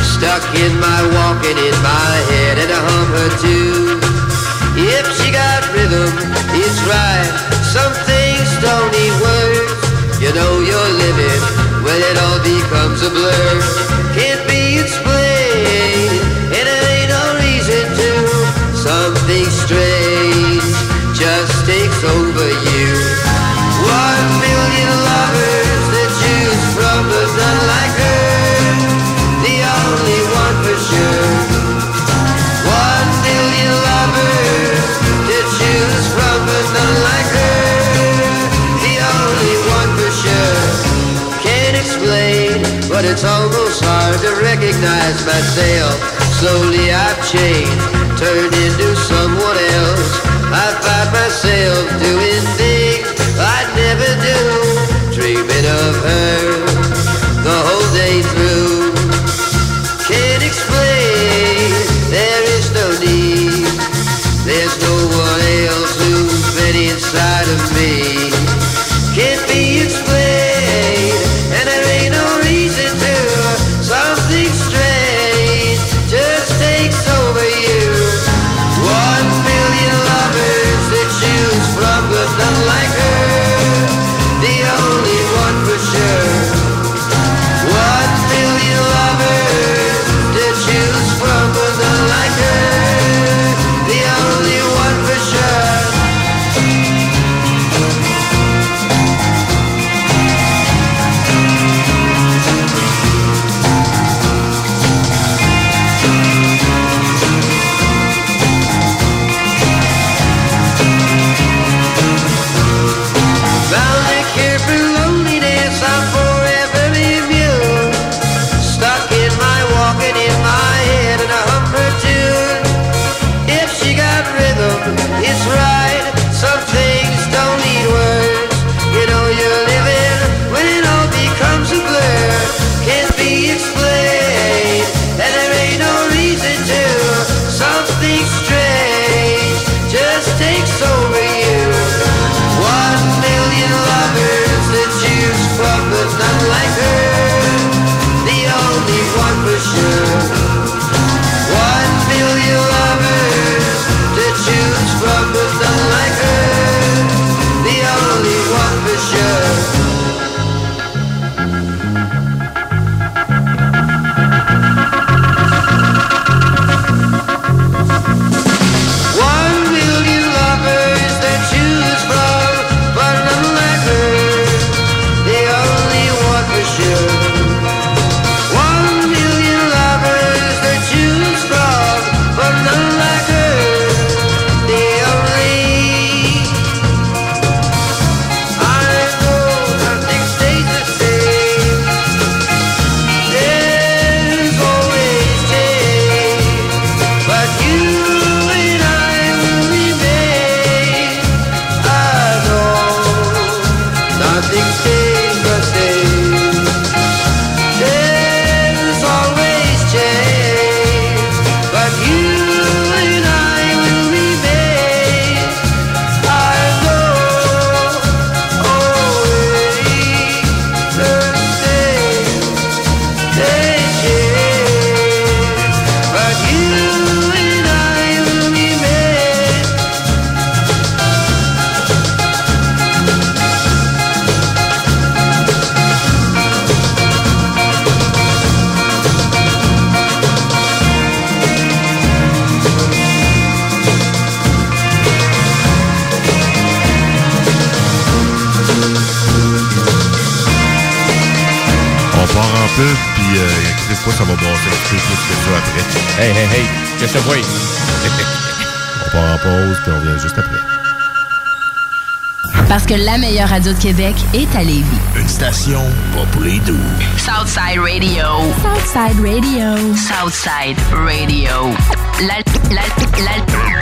Stuck in my walking in my head and a hum her too. If she got rhythm, it's right. Some things don't need words. You know you're living. when it all becomes a blur. but it's almost hard to recognize myself. Slowly I've changed, turned into someone else. I find myself doing things I never do, dreaming of her the whole day through. Can't explain, there is no need. There's no one else who's been inside. que la meilleure radio de Québec est à Lévis. Une station pas pour les. Southside Radio. Southside Radio. Southside Radio. La, la, la,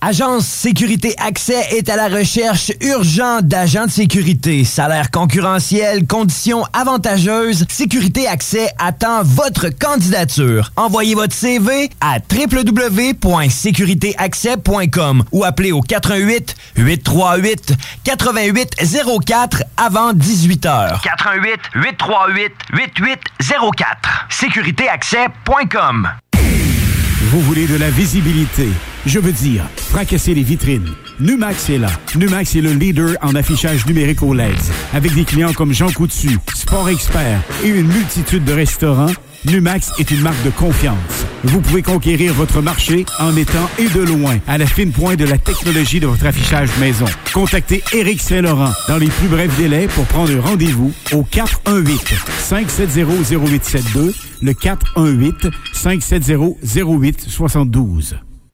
Agence Sécurité Accès est à la recherche urgente d'agents de sécurité. Salaire concurrentiel, conditions avantageuses. Sécurité Accès attend votre candidature. Envoyez votre CV à www.sécuritéaccès.com ou appelez au 88 838 8804 avant 18 heures. 88 838 8804. Sécuritéaccès.com. Vous voulez de la visibilité? Je veux dire, fracasser les vitrines. Numax est là. Numax est le leader en affichage numérique au LED. Avec des clients comme Jean Coutu, Sport Expert et une multitude de restaurants, Numax est une marque de confiance. Vous pouvez conquérir votre marché en étant et de loin à la fine pointe de la technologie de votre affichage maison. Contactez Éric Saint-Laurent dans les plus brefs délais pour prendre rendez-vous au 418 570 0872 le 418 570 0872.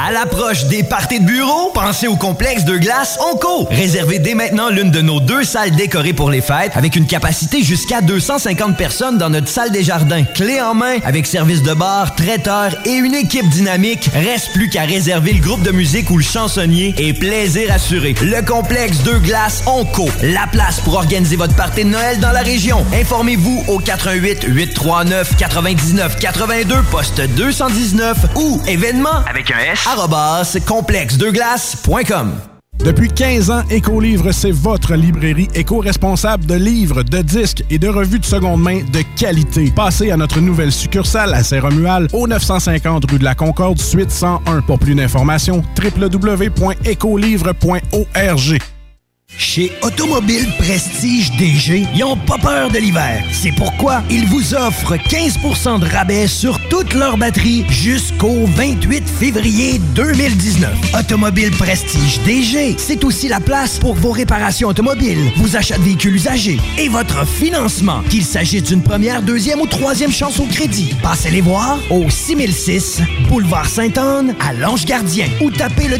À l'approche des parties de bureau, pensez au complexe de glace Onco. Réservez dès maintenant l'une de nos deux salles décorées pour les fêtes avec une capacité jusqu'à 250 personnes dans notre salle des jardins. Clé en main avec service de bar, traiteur et une équipe dynamique. Reste plus qu'à réserver le groupe de musique ou le chansonnier et plaisir assuré. Le complexe de glace Onco. La place pour organiser votre partie de Noël dans la région. Informez-vous au 88 839 99 82 poste 219 ou événement Avec un S. complexedeglace.com. Depuis 15 ans, Écolivre, c'est votre librairie éco-responsable de livres, de disques et de revues de seconde main de qualité. Passez à notre nouvelle succursale à Saint-Romuald, au 950 rue de la Concorde, suite 101. Pour plus d'informations, www.écolivre.org. Chez Automobile Prestige DG, ils n'ont pas peur de l'hiver. C'est pourquoi ils vous offrent 15% de rabais sur toutes leurs batteries jusqu'au 28 février 2019. Automobile Prestige DG, c'est aussi la place pour vos réparations automobiles, vos achats de véhicules usagés et votre financement, qu'il s'agisse d'une première, deuxième ou troisième chance au crédit. Passez les voir au 6006 Boulevard Sainte-Anne à Lange-Gardien ou tapez le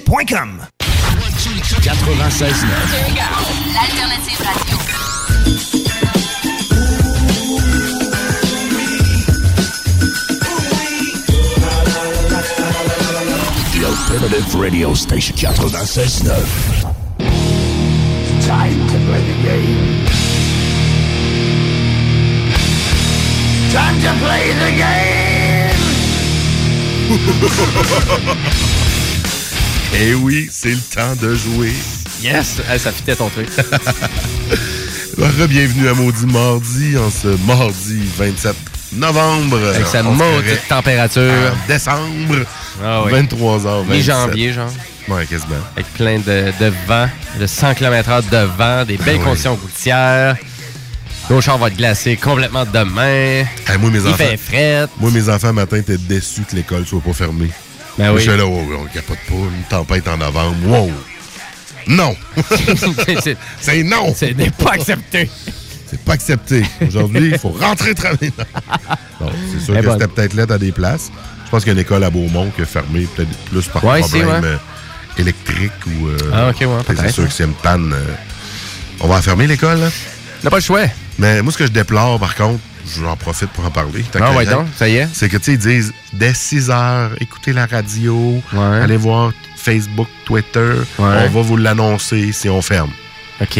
96.9. L'alternative radio. The Alternative Radio Station 96.9. Time to play the game. Time to play the game. Eh oui, c'est le temps de jouer. Yes! Hey, ça fitait ton truc. Bienvenue à Maudit Mardi, en ce mardi 27 novembre. Avec sa maudite température. En décembre, Ah oui. 23h27. Mi-janvier, genre. Ouais, quasiment. Avec plein de, de vent, de 100 km/h de vent, des belles Ah oui. conditions routières. Nos chars vont être glacés complètement demain. Hey, moi, mes Il enfants, fait fret. moi, mes enfants, matin, étaient déçus que l'école soit pas fermée. Ben oui. J'étais là, oh, on capote pas, une tempête en novembre. Wow! Non! C'est- c'est non! Ce n'est pas accepté. C'est pas accepté. Aujourd'hui, il faut rentrer travailler. Non, c'est sûr que ben. c'était peut-être l'aide à des places. Je pense qu'il y a une école à Beaumont qui a fermé, peut-être plus par Ouais, problème ouais. euh, électrique ou. euh, Ah, ok, ouais, C'est sûr que a une panne. euh, on va fermer l'école, là? On n'a pas le choix. Mais moi, ce que je déplore, par contre, j'en profite pour en parler. Ah ouais, donc, ça y est? C'est que, tu sais, ils disent dès 6 heures, écoutez la radio, allez voir Facebook, Twitter, on va vous l'annoncer si on ferme. OK.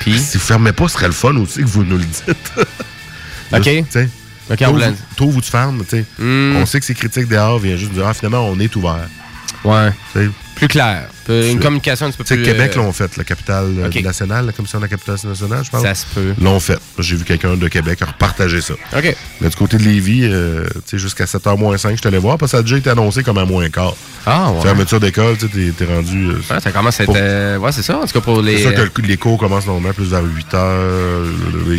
Puis? Si vous fermez pas, ce serait le fun aussi que vous nous le dites. OK. Juste, tu sais, OK, tôt on. Tôt vous tu fermes, tu sais? Hmm. On sait que c'est critique dehors, vient juste dire, ah, finalement, on est ouvert. Ouais. Tu sais, Plus clair. Une communication un petit peu plus. Québec euh, l'ont fait, la capitale euh, nationale, la commission de la capitale nationale, je pense. Ça se peut. L'ont fait. J'ai vu quelqu'un de Québec repartager ça. OK. Mais du côté de Lévis, euh, tu sais, jusqu'à 7h moins 5, je te allé voir, parce que ça a déjà été annoncé comme à moins quart. Ah, ouais. Fermeture d'école, tu sais, t'es- rendu. euh, Ouais, ça commence à être. pour- euh, ouais, c'est ça. En tout cas, pour les. C'est sûr que le coup- les cours commencent normalement plus vers 8 heures,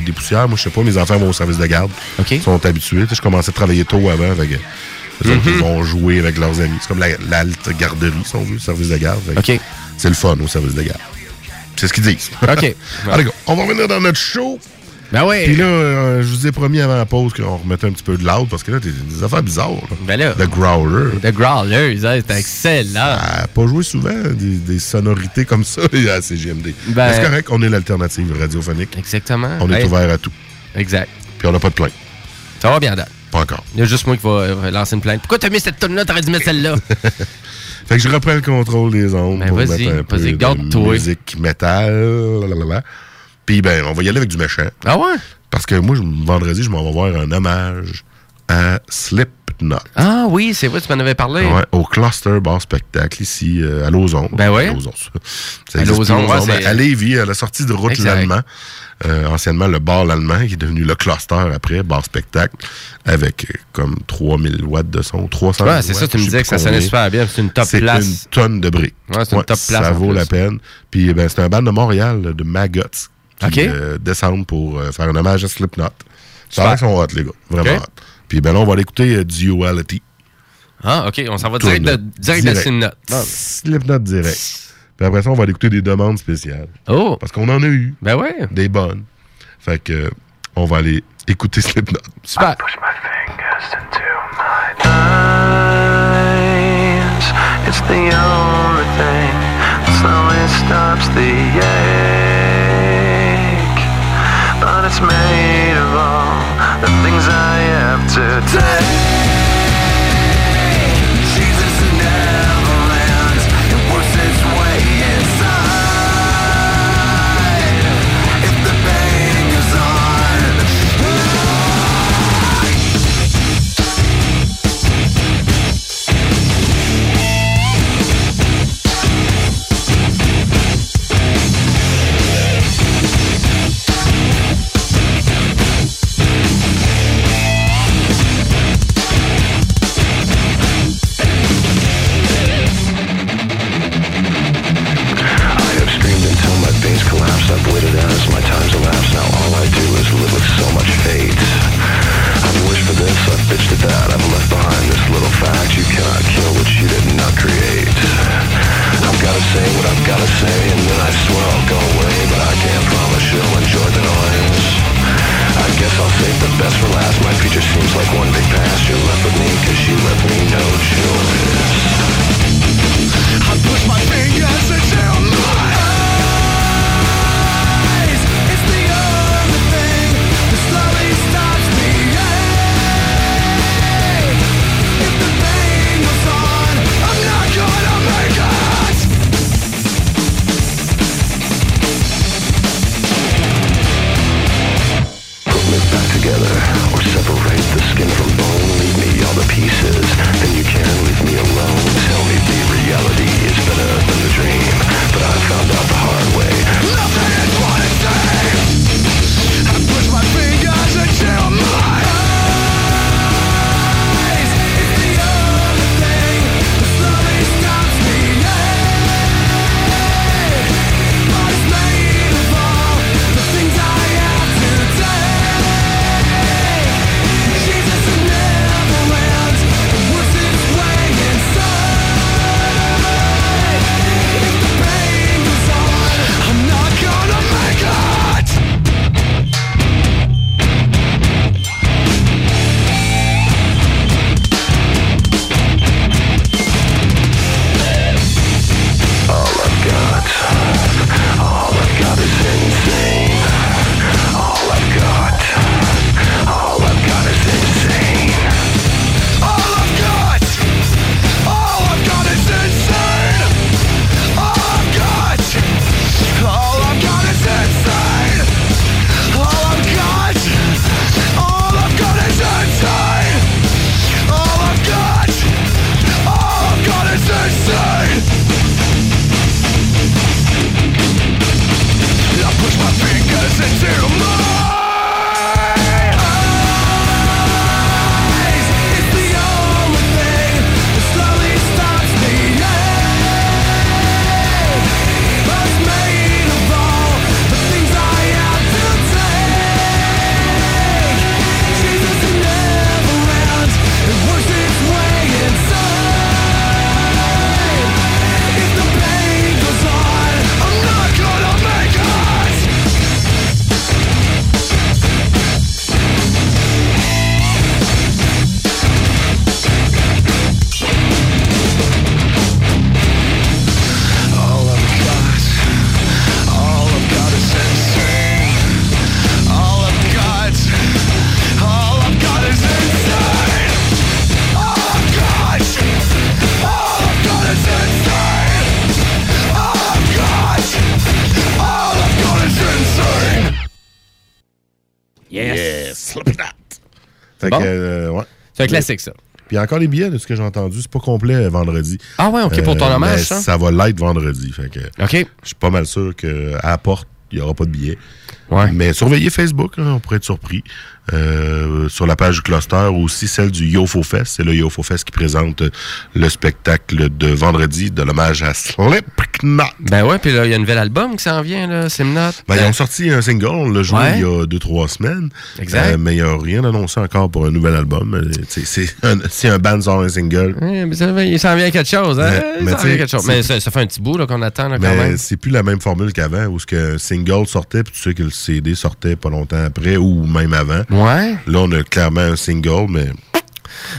des poussières. Moi, je sais pas, mes enfants vont au service de garde. OK. Ils sont habitués. Je commençais à travailler tôt avant. fait que Mhm. ils vont jouer avec leurs amis. C'est comme la- l'halte garderie, si on veut, le service de garde. C'est le fun au service de garde. C'est ce qu'ils disent. OK. Allez, go. on va revenir dans notre show. Ben oui. Puis là, euh, je vous ai promis avant la pause qu'on remettait un petit peu de loud parce que là, t'es des affaires bizarres. Là. Ben là. The Growler. The Growlers, hein, c'est excellent. Pas joué souvent des, des sonorités comme ça à CGMD. Ben- c'est correct, on est l'alternative radiophonique. Exactement. On est ouvert à tout. Exact. Puis on n'a pas de plainte. Ça va bien, Dan. Pas encore. Il y a juste moi qui va euh, lancer une plainte. Pourquoi t'as mis cette tonne-là? T'aurais dû mettre celle-là. Fait que je reprends le contrôle des ondes Ben, vas-y, mettre un peu vas-y, de garde-toi. musique métal. Puis ben, on va y aller avec du méchant. Ah ouais? Parce que moi, je- vendredi, je m'en vais voir un hommage à Slipknot. Ah oui, c'est vrai, tu m'en avais parlé. Ouais, au Cluster Bar Spectacle ici euh, à Lauson. Ben ouais. À Lauson. Ça À Lauson, ouais, c'est- à Lévis, à la sortie de route l'Allemand. Euh, anciennement le bar l'Allemand, qui est devenu le Cluster après, bar spectacle, avec euh, comme 3000 watts de son, 300 Ouais, c'est ça, tu me disais que ça sonnait super bien. C'est une top C'est place. une tonne de briques. Ouais, c'est une top place, Ça vaut la peine. Puis ben, c'est un band de Montréal, de Maggots, qui OK. euh, descendent pour faire un hommage à Slipknot. Ça sont hot, les gars. Vraiment OK. hot. Puis ben là, on va aller écouter euh, Duality. Ah, OK, on s'en va direct de, Tourne. direct de Slipknot. Slipknot direct. Puis après ça, on va aller écouter des demandes spéciales. Oh! Parce qu'on en a eu. Ben ouais. Des bonnes. Fait que, on va aller écouter Slipknot. Super. It's the only thing that slowly stops the ache. But it's made of all the things I have to take. So much fate. I've wished for this, I've bitched at that. I've left behind this little fact. You cannot kill what you did not create. I've gotta say what I've gotta say, and then I swear I'll go away. But I can't promise you'll enjoy the noise. I guess I'll save the best for last. My future seems like one big past. You're left with me, cause you left me no choice. I push my fingers into eyes. Un classique, ça. Puis encore les billets, de ce que j'ai entendu. C'est pas complet euh, vendredi. Ah ouais, ok, pour ton hommage, mais ça? Ça va l'être vendredi. Fait que OK. je suis pas mal sûr qu'à la porte, il n'y aura pas de billets. Ouais. Mais surveillez Facebook, hein, on pourrait être surpris. Euh, sur la page du cluster, aussi celle du YoFo Fest. C'est le YoFo Fest qui présente le spectacle de vendredi de l'hommage à Slipknot. Ben ouais, puis là, il y a un nouvel album qui s'en vient, là, Simnot. Ben, ils ont sorti un single, on l'a joué Ouais. il y a deux, trois semaines. Exact. Euh, mais il n'y a rien annoncé encore pour un nouvel album. Euh, C'est un, un band sort un single. Ouais, mais ça, il s'en vient quelque chose, hein? Mais- il s'en vient quelque chose. Mais ça, ça fait un petit bout qu'on attend là, quand Mais même. c'est plus la même formule qu'avant, où ce que un single sortait, puis tu sais que le CD sortait pas longtemps après, ou même avant. Ouais. Là, on a clairement un single, mais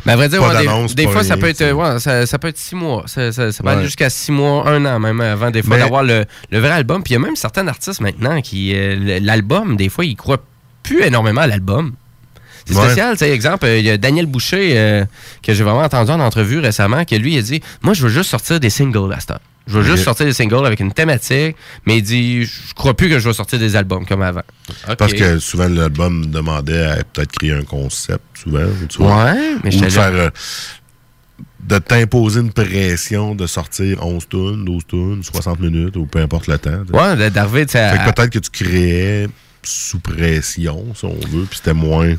Mais à vrai dire, ouais, des- fois, ça peut être ouais, ça, ça peut être six mois. Ça, ça- ça peut Ouais. aller jusqu'à six mois, un an même avant, des fois, Mais- d'avoir le, le vrai album. Puis il y a même certains artistes maintenant qui. euh, l'album, des fois, ils croient plus énormément à l'album. C'est spécial, tu sais, exemple, euh, il y a Daniel Boucher, euh, que j'ai vraiment entendu en entrevue récemment, que lui, il a dit Moi, je veux juste sortir des singles à cette heure. Je veux juste sortir des singles avec une thématique, mais il dit Je crois plus que je vais sortir des albums comme avant. Parce que souvent l'album demandait à peut-être créer un concept, souvent. ou Tu vois, Ouais, mais ou j'étais de là. faire. euh, de t'imposer une pression de sortir 11 tonnes, 12 tonnes, 60 minutes, ou peu importe le temps. tu sais. Ouais, d'arriver, tu peut-être que tu créais sous pression, si on veut, puis c'était moins.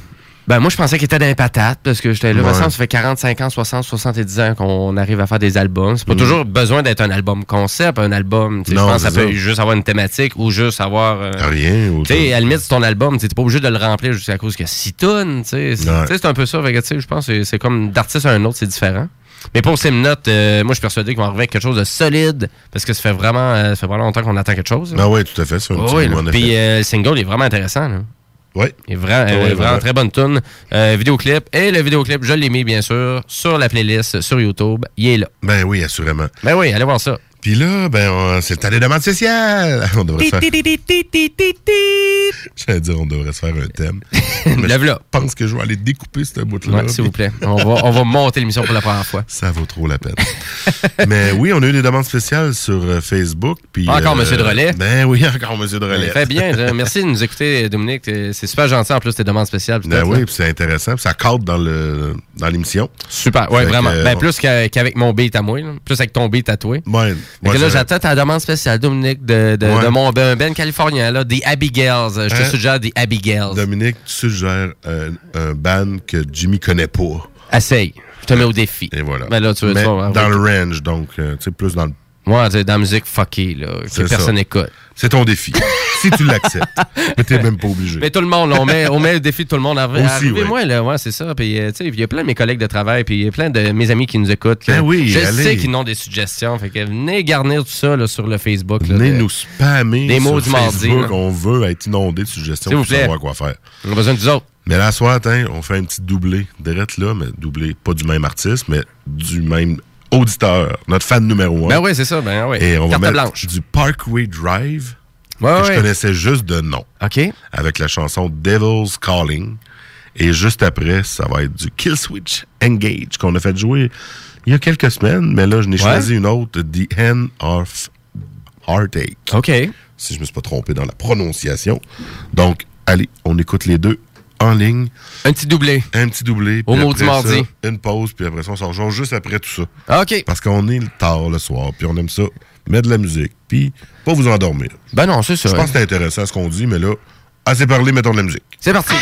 Ben, moi, je pensais qu'il était dans les patates parce que j'étais là. Ouais. ça fait 45 ans, 60, 70 ans qu'on arrive à faire des albums. C'est pas Mm. toujours besoin d'être un album concept, un album. Je pense que ça peut ça. juste avoir une thématique ou juste avoir. euh, Rien. Tu sais, à la limite, c'est ton album. tu pas obligé de le remplir jusqu'à cause qu'il y a 6 tonnes. Tu sais, c'est Ouais. un peu ça. Je pense que c'est- comme d'artiste à un autre, c'est différent. Mais pour Simnot, euh, moi, je suis persuadé qu'ils vont arriver avec quelque chose de solide parce que ça fait vraiment, euh, ça fait vraiment longtemps qu'on attend quelque chose. Ah ouais, tout à fait. Là. en effet. Puis euh, le single est vraiment intéressant. Là. Est vra- Ouais, euh, vraiment ouais. très bonne tune. Euh, vidéoclip. Et le vidéoclip, je l'ai mis, bien sûr, sur la playlist sur YouTube. Il est là. Ben oui, assurément. Ben oui, allez voir ça. Puis là, ben, c'est le temps des demandes sociales. On devrait se faire... J'allais dire, on devrait se faire un thème. Lève je là. pense que je vais aller découper cette bout-là. Ouais, S'il vous plaît. On va, on va monter l'émission pour la première fois. Ça vaut trop la peine. Mais oui, on a eu des demandes spéciales sur euh, Facebook. Puis, Encore euh, Monsieur de Relais. Ben oui, encore Monsieur de Relais. Fait bien. Merci de nous écouter, Dominique. Euh, C'est super gentil en plus tes demandes spéciales. Ben oui, puis c'est intéressant. puis ça cadre dans le dans l'émission. Super. Ouais, Fait vraiment. ben, plus qu'avec mon beat à moi. là. Plus avec ton beat à toi. Ouais. Ouais, que là, j'attends ta demande spéciale, Dominique, de, de, Ouais. de mon ben, ben californien, là, des Abigails. Je te Hein? suggère des Abigails. Dominique, tu suggères un, un band que Jimmy connaît pas. Essaye. Je te mets au défi. Et voilà. Ben là, tu veux Mais tu dans oui. le range, donc, euh, tu sais, plus dans le. Ouais, tu sais, dans la musique fuckée, là, que personne n'écoute. C'est ton défi. si tu l'acceptes. Mais t'es même pas obligé. Mais tout le monde, on met, on met le défi de tout le monde. Arri- Aussi, Arrivez-moi, là, ouais, c'est ça. Puis, euh, tu sais, il y a plein de mes collègues de travail, puis il y a plein de mes amis qui nous écoutent. là. Ben oui, Je allez. sais qu'ils ont des suggestions. Fait que venez garnir tout ça là, sur le Facebook. là, Venez de- nous spammer Des sur mots du mardi, Facebook. On veut être inondé de suggestions pour savoir quoi faire. On a besoin de vous autres. Mais là, soir, on fait un petit doublé. Direct là, mais doublé, pas du même artiste, mais du même auditeur. Notre fan numéro un. Ben oui, c'est ça. Ben oui. Et on Carte va mettre blanche. du Parkway Drive, Ouais, que je connaissais juste de nom. OK. Avec la chanson Devil's Calling. Et juste après, ça va être du Killswitch Engage, qu'on a fait jouer il y a quelques semaines, mais là, je n'ai Ouais. choisi une autre, The End of Heartache. OK. Si je me suis pas trompé dans la prononciation. Donc, allez, on écoute les deux en ligne. Un petit doublé. Un petit doublé. Au maudit après mardi. ça, Une pause, puis après ça, on s'en rejoint juste après tout ça. OK. Parce qu'on est tard le soir, puis on aime ça, mettre de la musique, puis pas vous endormir. Ben non, c'est ça. Je pense que c'est intéressant ce qu'on dit, mais là, assez parlé, mettons de la musique. C'est parti.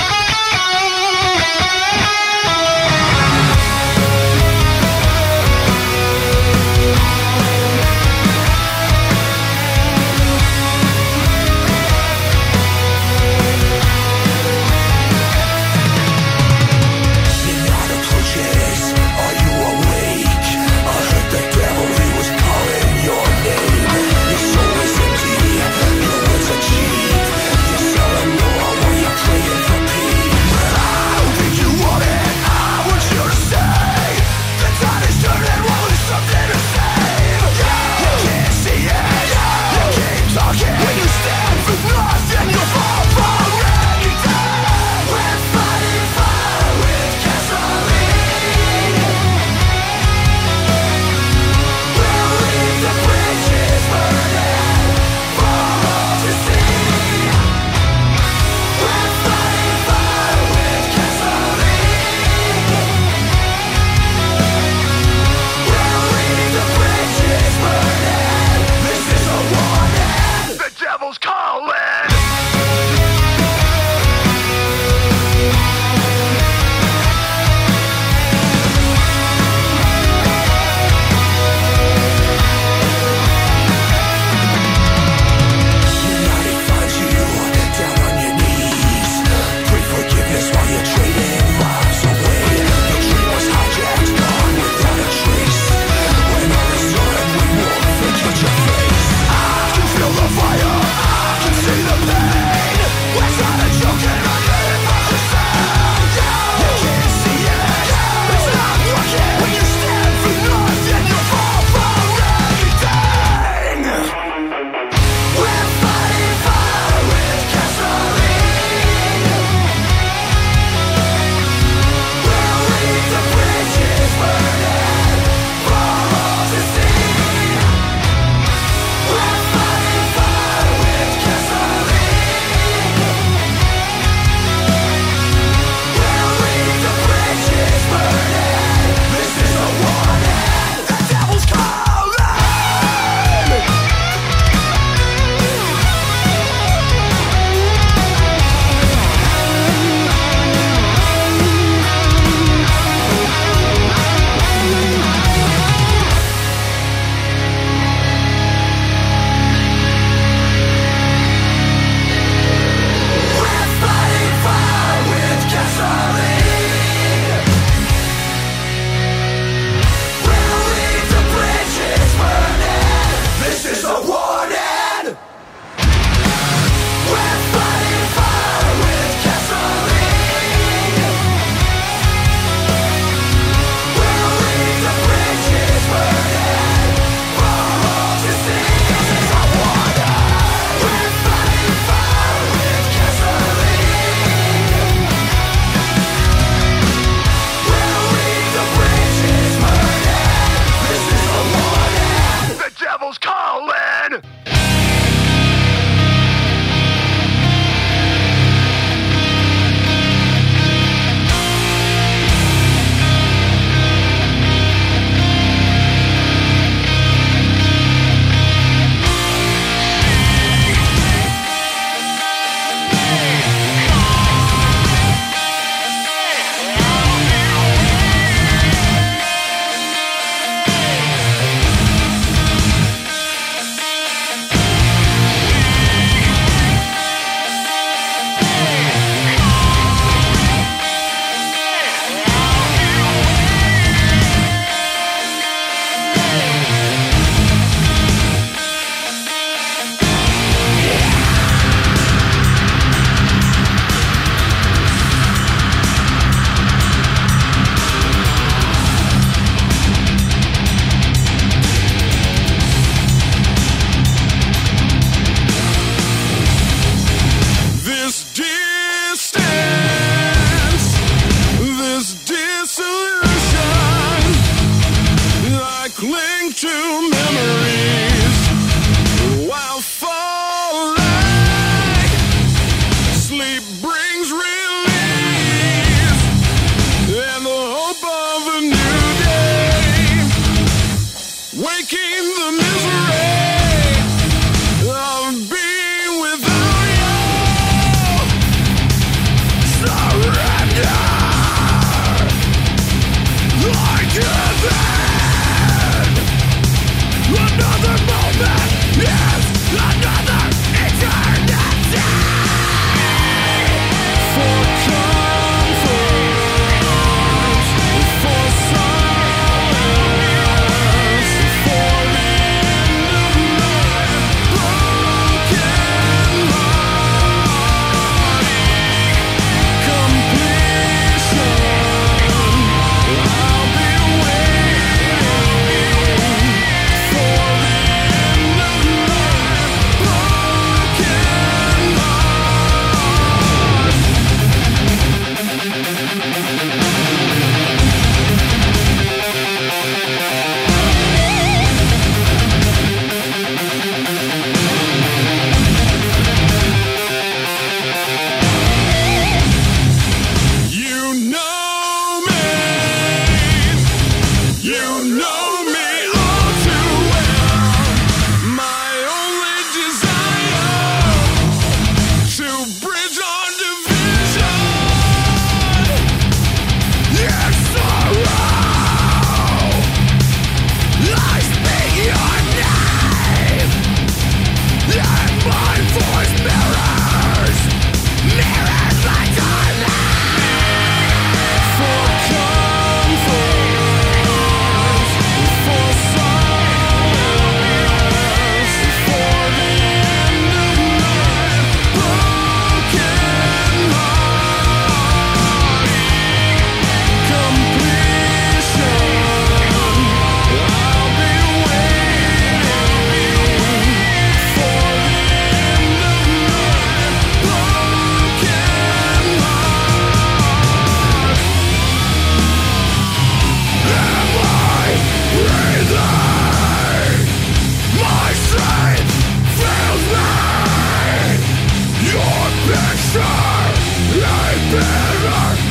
terror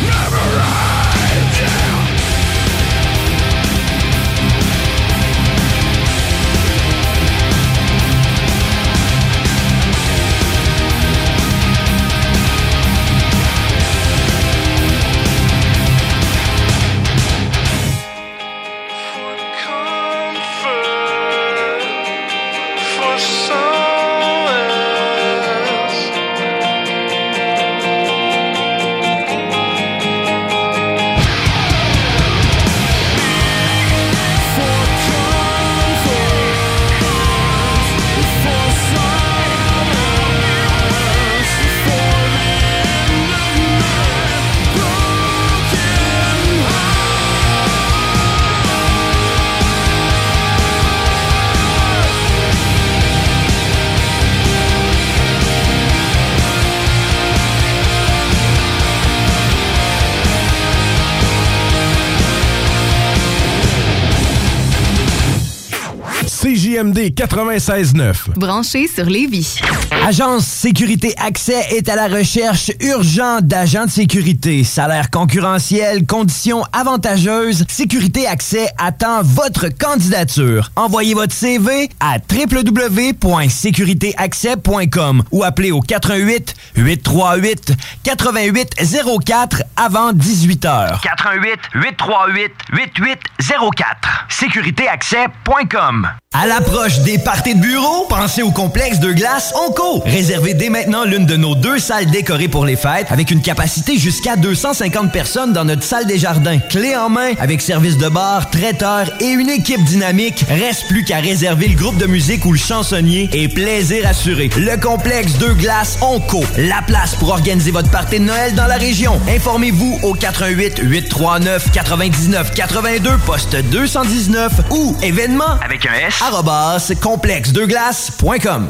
CJMD 96.9. Branché sur Lévis. Agence Sécurité Accès est à la recherche urgente d'agents de sécurité. Salaire concurrentiel, conditions avantageuses. Sécurité Accès attend votre candidature. Envoyez votre CV à www.sécuritéaccès.com ou appelez au 88 838 8804 avant 18 heures. 88 838 8804. Sécuritéaccès.com. À l'approche des parties de bureau, pensez au complexe de glace Onco. Réservez dès maintenant l'une de nos deux salles décorées pour les fêtes avec une capacité jusqu'à 250 personnes dans notre salle des jardins. Clé en main avec service de bar, traiteur et une équipe dynamique. Reste plus qu'à réserver le groupe de musique ou le chansonnier et plaisir assuré. Le complexe de glace Onco. La place pour organiser votre partie de Noël dans la région. Informez-vous au 88 839 99 82 poste 219 ou événement avec un S arrobas complexdeglace.com.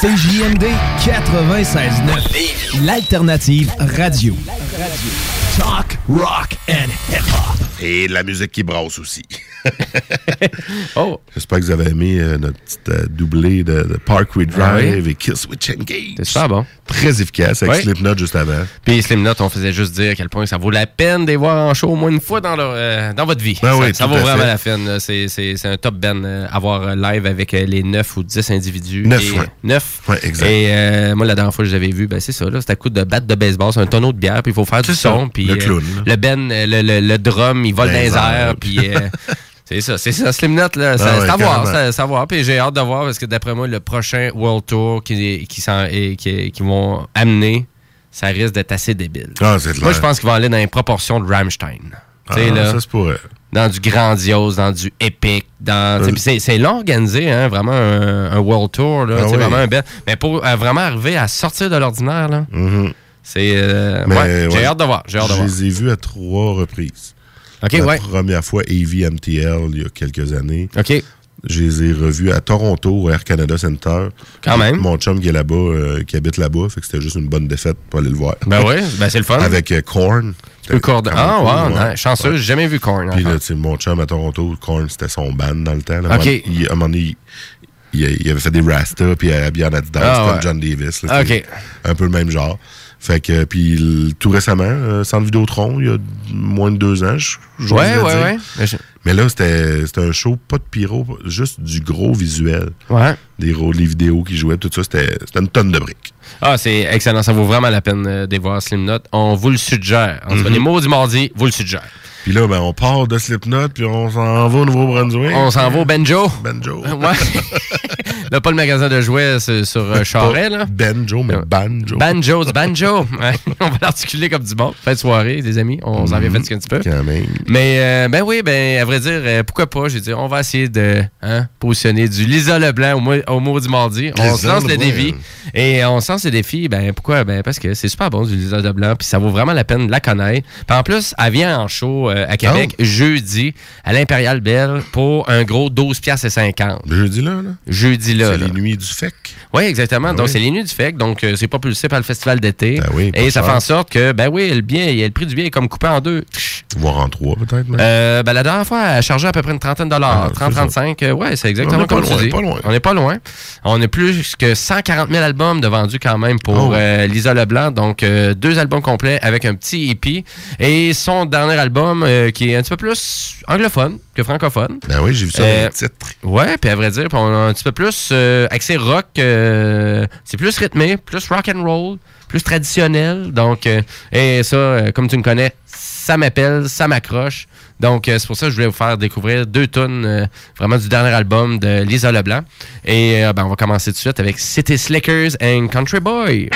CJMD 96.9, l'alternative radio. Talk, rock and hip-hop. Et de la musique qui brasse aussi. oh. J'espère que vous avez aimé euh, notre petite euh, doublée de, de Parkway Drive Ah oui? et Kill Switch Engage. C'est super bon. Très efficace avec Oui. Slipknot juste avant. Puis Slimnot, on faisait juste dire à quel point ça vaut la peine de les voir en show au moins une fois dans, leur, euh, dans votre vie. Ben ça oui, ça tout vaut vraiment fait. la peine. C'est, c'est, c'est un top band euh, à voir live avec les 9 ou 10 individus. Neuf, Et- ouais. Neuf. Ouais, exact. Et moi, la dernière fois que je l'avais vu, ben, c'est ça. Là, c'est à coup de batte de baseball, c'est un tonneau de bière, puis il faut faire du ça, son. Puis, le euh, clown, le ben, euh, le, le- le drum, il vole Dans les airs. Puis euh, c'est ça, c'est ça. Slimnot, là, ça- Ah ouais, à voir. à voir. Puis j'ai hâte de voir parce que d'après moi, le prochain World Tour qui, qui, et qui, qui vont amener, ça risque d'être assez débile. Ah. Moi, je pense qu'ils vont aller dans les proportions de Rammstein. Ah, là, ça se pourrait. dans du grandiose, dans du épique, dans. Euh, C'est long organisé, hein, vraiment un, un World Tour, là. Ah oui. vraiment un bel. Mais pour euh, vraiment arriver à sortir de l'ordinaire, là, Mhm. C'est. euh, ouais, J'ai ouais, hâte de voir. J'ai hâte de Je voir. les ai vus à trois reprises. Ok, La ouais. première fois, AV MTL, il y a quelques années. OK. Je les ai revus à Toronto, au Air Canada Center. Quand même. Mon chum qui est là-bas, euh, qui habite là-bas, fait que c'était juste une bonne défaite pour aller le voir. Ben oui, ben c'est le fun. Avec euh, Korn. Le Korn. Ah, ouais, ouais. non, chanceux, j'ai jamais vu Korn. Puis là, mon chum à Toronto, Korn, c'était son band dans le temps. là. Ok. Il, à un moment donné, il, il- il avait fait des Rasta, puis habillé en Adidas, Ah, comme ouais. John Davis. là, Ok. Un peu le même genre. Fait que, puis tout récemment, euh, Centre Vidéotron, il y a moins de deux ans, je Ouais, ouais, dire. ouais. Mais là, c'était un show, pas de pyro, juste du gros visuel. Ouais. Des rôles, les vidéos qui jouaient, tout ça, c'était une tonne de briques. Ah, c'est excellent. Ça vaut vraiment la peine euh, de voir Slimnot. On vous le suggère. En tout cas, Mhm. les mots du mardi, vous le suggère. Puis là, ben, on part de Slipknot, puis on s'en va au Nouveau-Brunswick. On s'en va au Benjo. Benjo. Ouais. là, pas le magasin de jouets sur, euh, Charest, là. Benjo, mais Banjo. Banjo, du banjo. On va l'articuler comme du bon. Fête soirée, des amis. On s'en vient fatiguer un petit peu. Quand même. Mais, euh, ben oui, ben, à vrai dire, euh, pourquoi pas? J'ai dit, on va essayer de hein, positionner du Lisa Leblanc au, au mot du mardi. On se lance le défi. Et on se lance le défi, ben, pourquoi? Ben, parce que c'est super bon, du Lisa Leblanc, puis ça vaut vraiment la peine de la connaître. Puis en plus, elle vient en show euh, à Québec Oh. jeudi à l'Impérial Belle pour un gros 12 piastres et 50. Jeudi là, là? Jeudi là. C'est là. les nuits du FEC. Oui, exactement. Ah donc, oui. c'est les nuits du FEC. Donc, euh, c'est propulsé par le festival d'été. Ben oui, et ça fait en sorte que, ben oui, le, bien, le prix du billet est comme coupé en deux. Voire en trois, peut-être. même. Euh, ben, la dernière fois, elle chargeait à peu près une trentaine de dollars. Ah, c'est 30-35. euh, ouais, c'est exactement comme tu dis. pas loin. On n'est pas loin. On a plus que 140 000 albums de vendus quand même pour Oh. Lisa Leblanc. Donc, deux albums complets avec un petit EP. Et son dernier album euh, qui est un petit peu plus anglophone que francophone. Ben oui, j'ai vu ça Euh, dans le titre. Ouais, puis à vrai dire, on a un petit peu plus euh, accès rock. euh, c'est plus rythmé, plus rock and roll, plus traditionnel. Donc, euh, et ça, euh, comme tu me connais, ça m'appelle, ça m'accroche. Donc, euh, c'est pour ça que je voulais vous faire découvrir deux tonnes euh, vraiment du dernier album de Lisa Leblanc. Et euh, ben, on va commencer tout de suite avec City Slickers and Country Boy.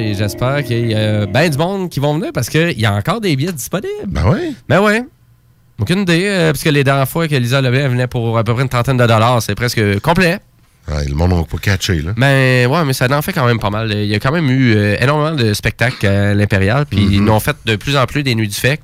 Et j'espère qu'il y a bien du monde qui vont venir parce qu'il y a encore des billets disponibles. Ben oui. Ben ouais. Aucune idée, euh, parce que les dernières fois que Lisa Lebet venait pour à peu près une trentaine de dollars, c'est presque complet. Ouais, le monde n'a pas catché, là. Ben ouais, mais ça en fait quand même pas mal. Il y a quand même eu euh, énormément de spectacles à l'Impérial, puis Mhm. ils nous ont fait de plus en plus des nuits du FEC.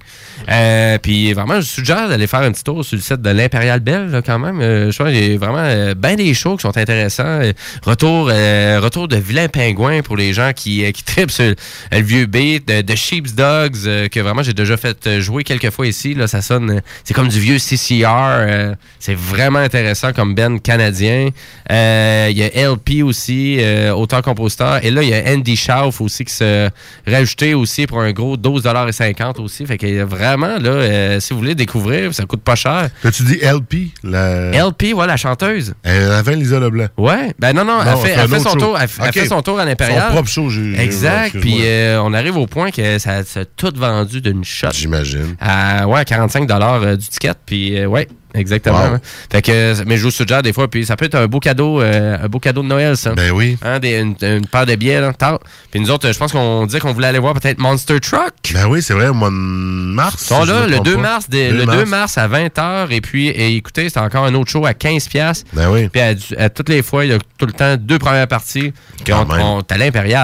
Euh, puis vraiment, je suggère d'aller faire un petit tour sur le site de l'Impérial Belle, là, quand même. Euh, je crois qu'il y a vraiment euh, bien des shows qui sont intéressants. Euh, retour, euh, retour de Vilain Pingouin pour les gens qui, euh, qui tripent sur le, vieux beat, de, de Sheep's Dogs, que vraiment j'ai déjà fait jouer quelques fois ici. Là, ça sonne, c'est comme du vieux CCR. c'est vraiment intéressant comme band canadien. Il y a LP aussi, auteur-compositeur. Et là, il y a Andy Schauf aussi qui se rajouté aussi pour un gros 12,50$ aussi. Fait que vraiment, là, euh, si vous voulez découvrir, ça coûte pas cher. T'as-tu dit LP? La... LP, voilà, la chanteuse. Elle avait Lisa Leblanc. Ouais. Ben non, non, elle, fait, elle fait son tour, elle, elle fait son tour à l'Impérial. Son propre show, Exact. Puis euh, on arrive au point que ça a tout vendu d'une shot. J'imagine. À, ouais, 45 euh, du ticket. Puis euh, ouais, exactement. Wow. hein. Fait que, mais je vous suggère des fois, puis ça peut être un beau cadeau, euh, un beau cadeau de Noël, ça. Ben oui. Hein, des- une, une paire de billets, là, tard. Puis nous autres, je pense qu'on disait qu'on voulait aller voir peut-être Monster Truck. Ben oui, c'est vrai, au mois de mars. Ils sont si là le trompe 2 pas. mars, le 2 mars à 20h. Et puis, et écoutez, c'est encore un autre show à 15$. piastres. Ben oui. Puis à, à toutes les fois, il y a tout le temps deux premières parties. Puis on, on à l'Impérial.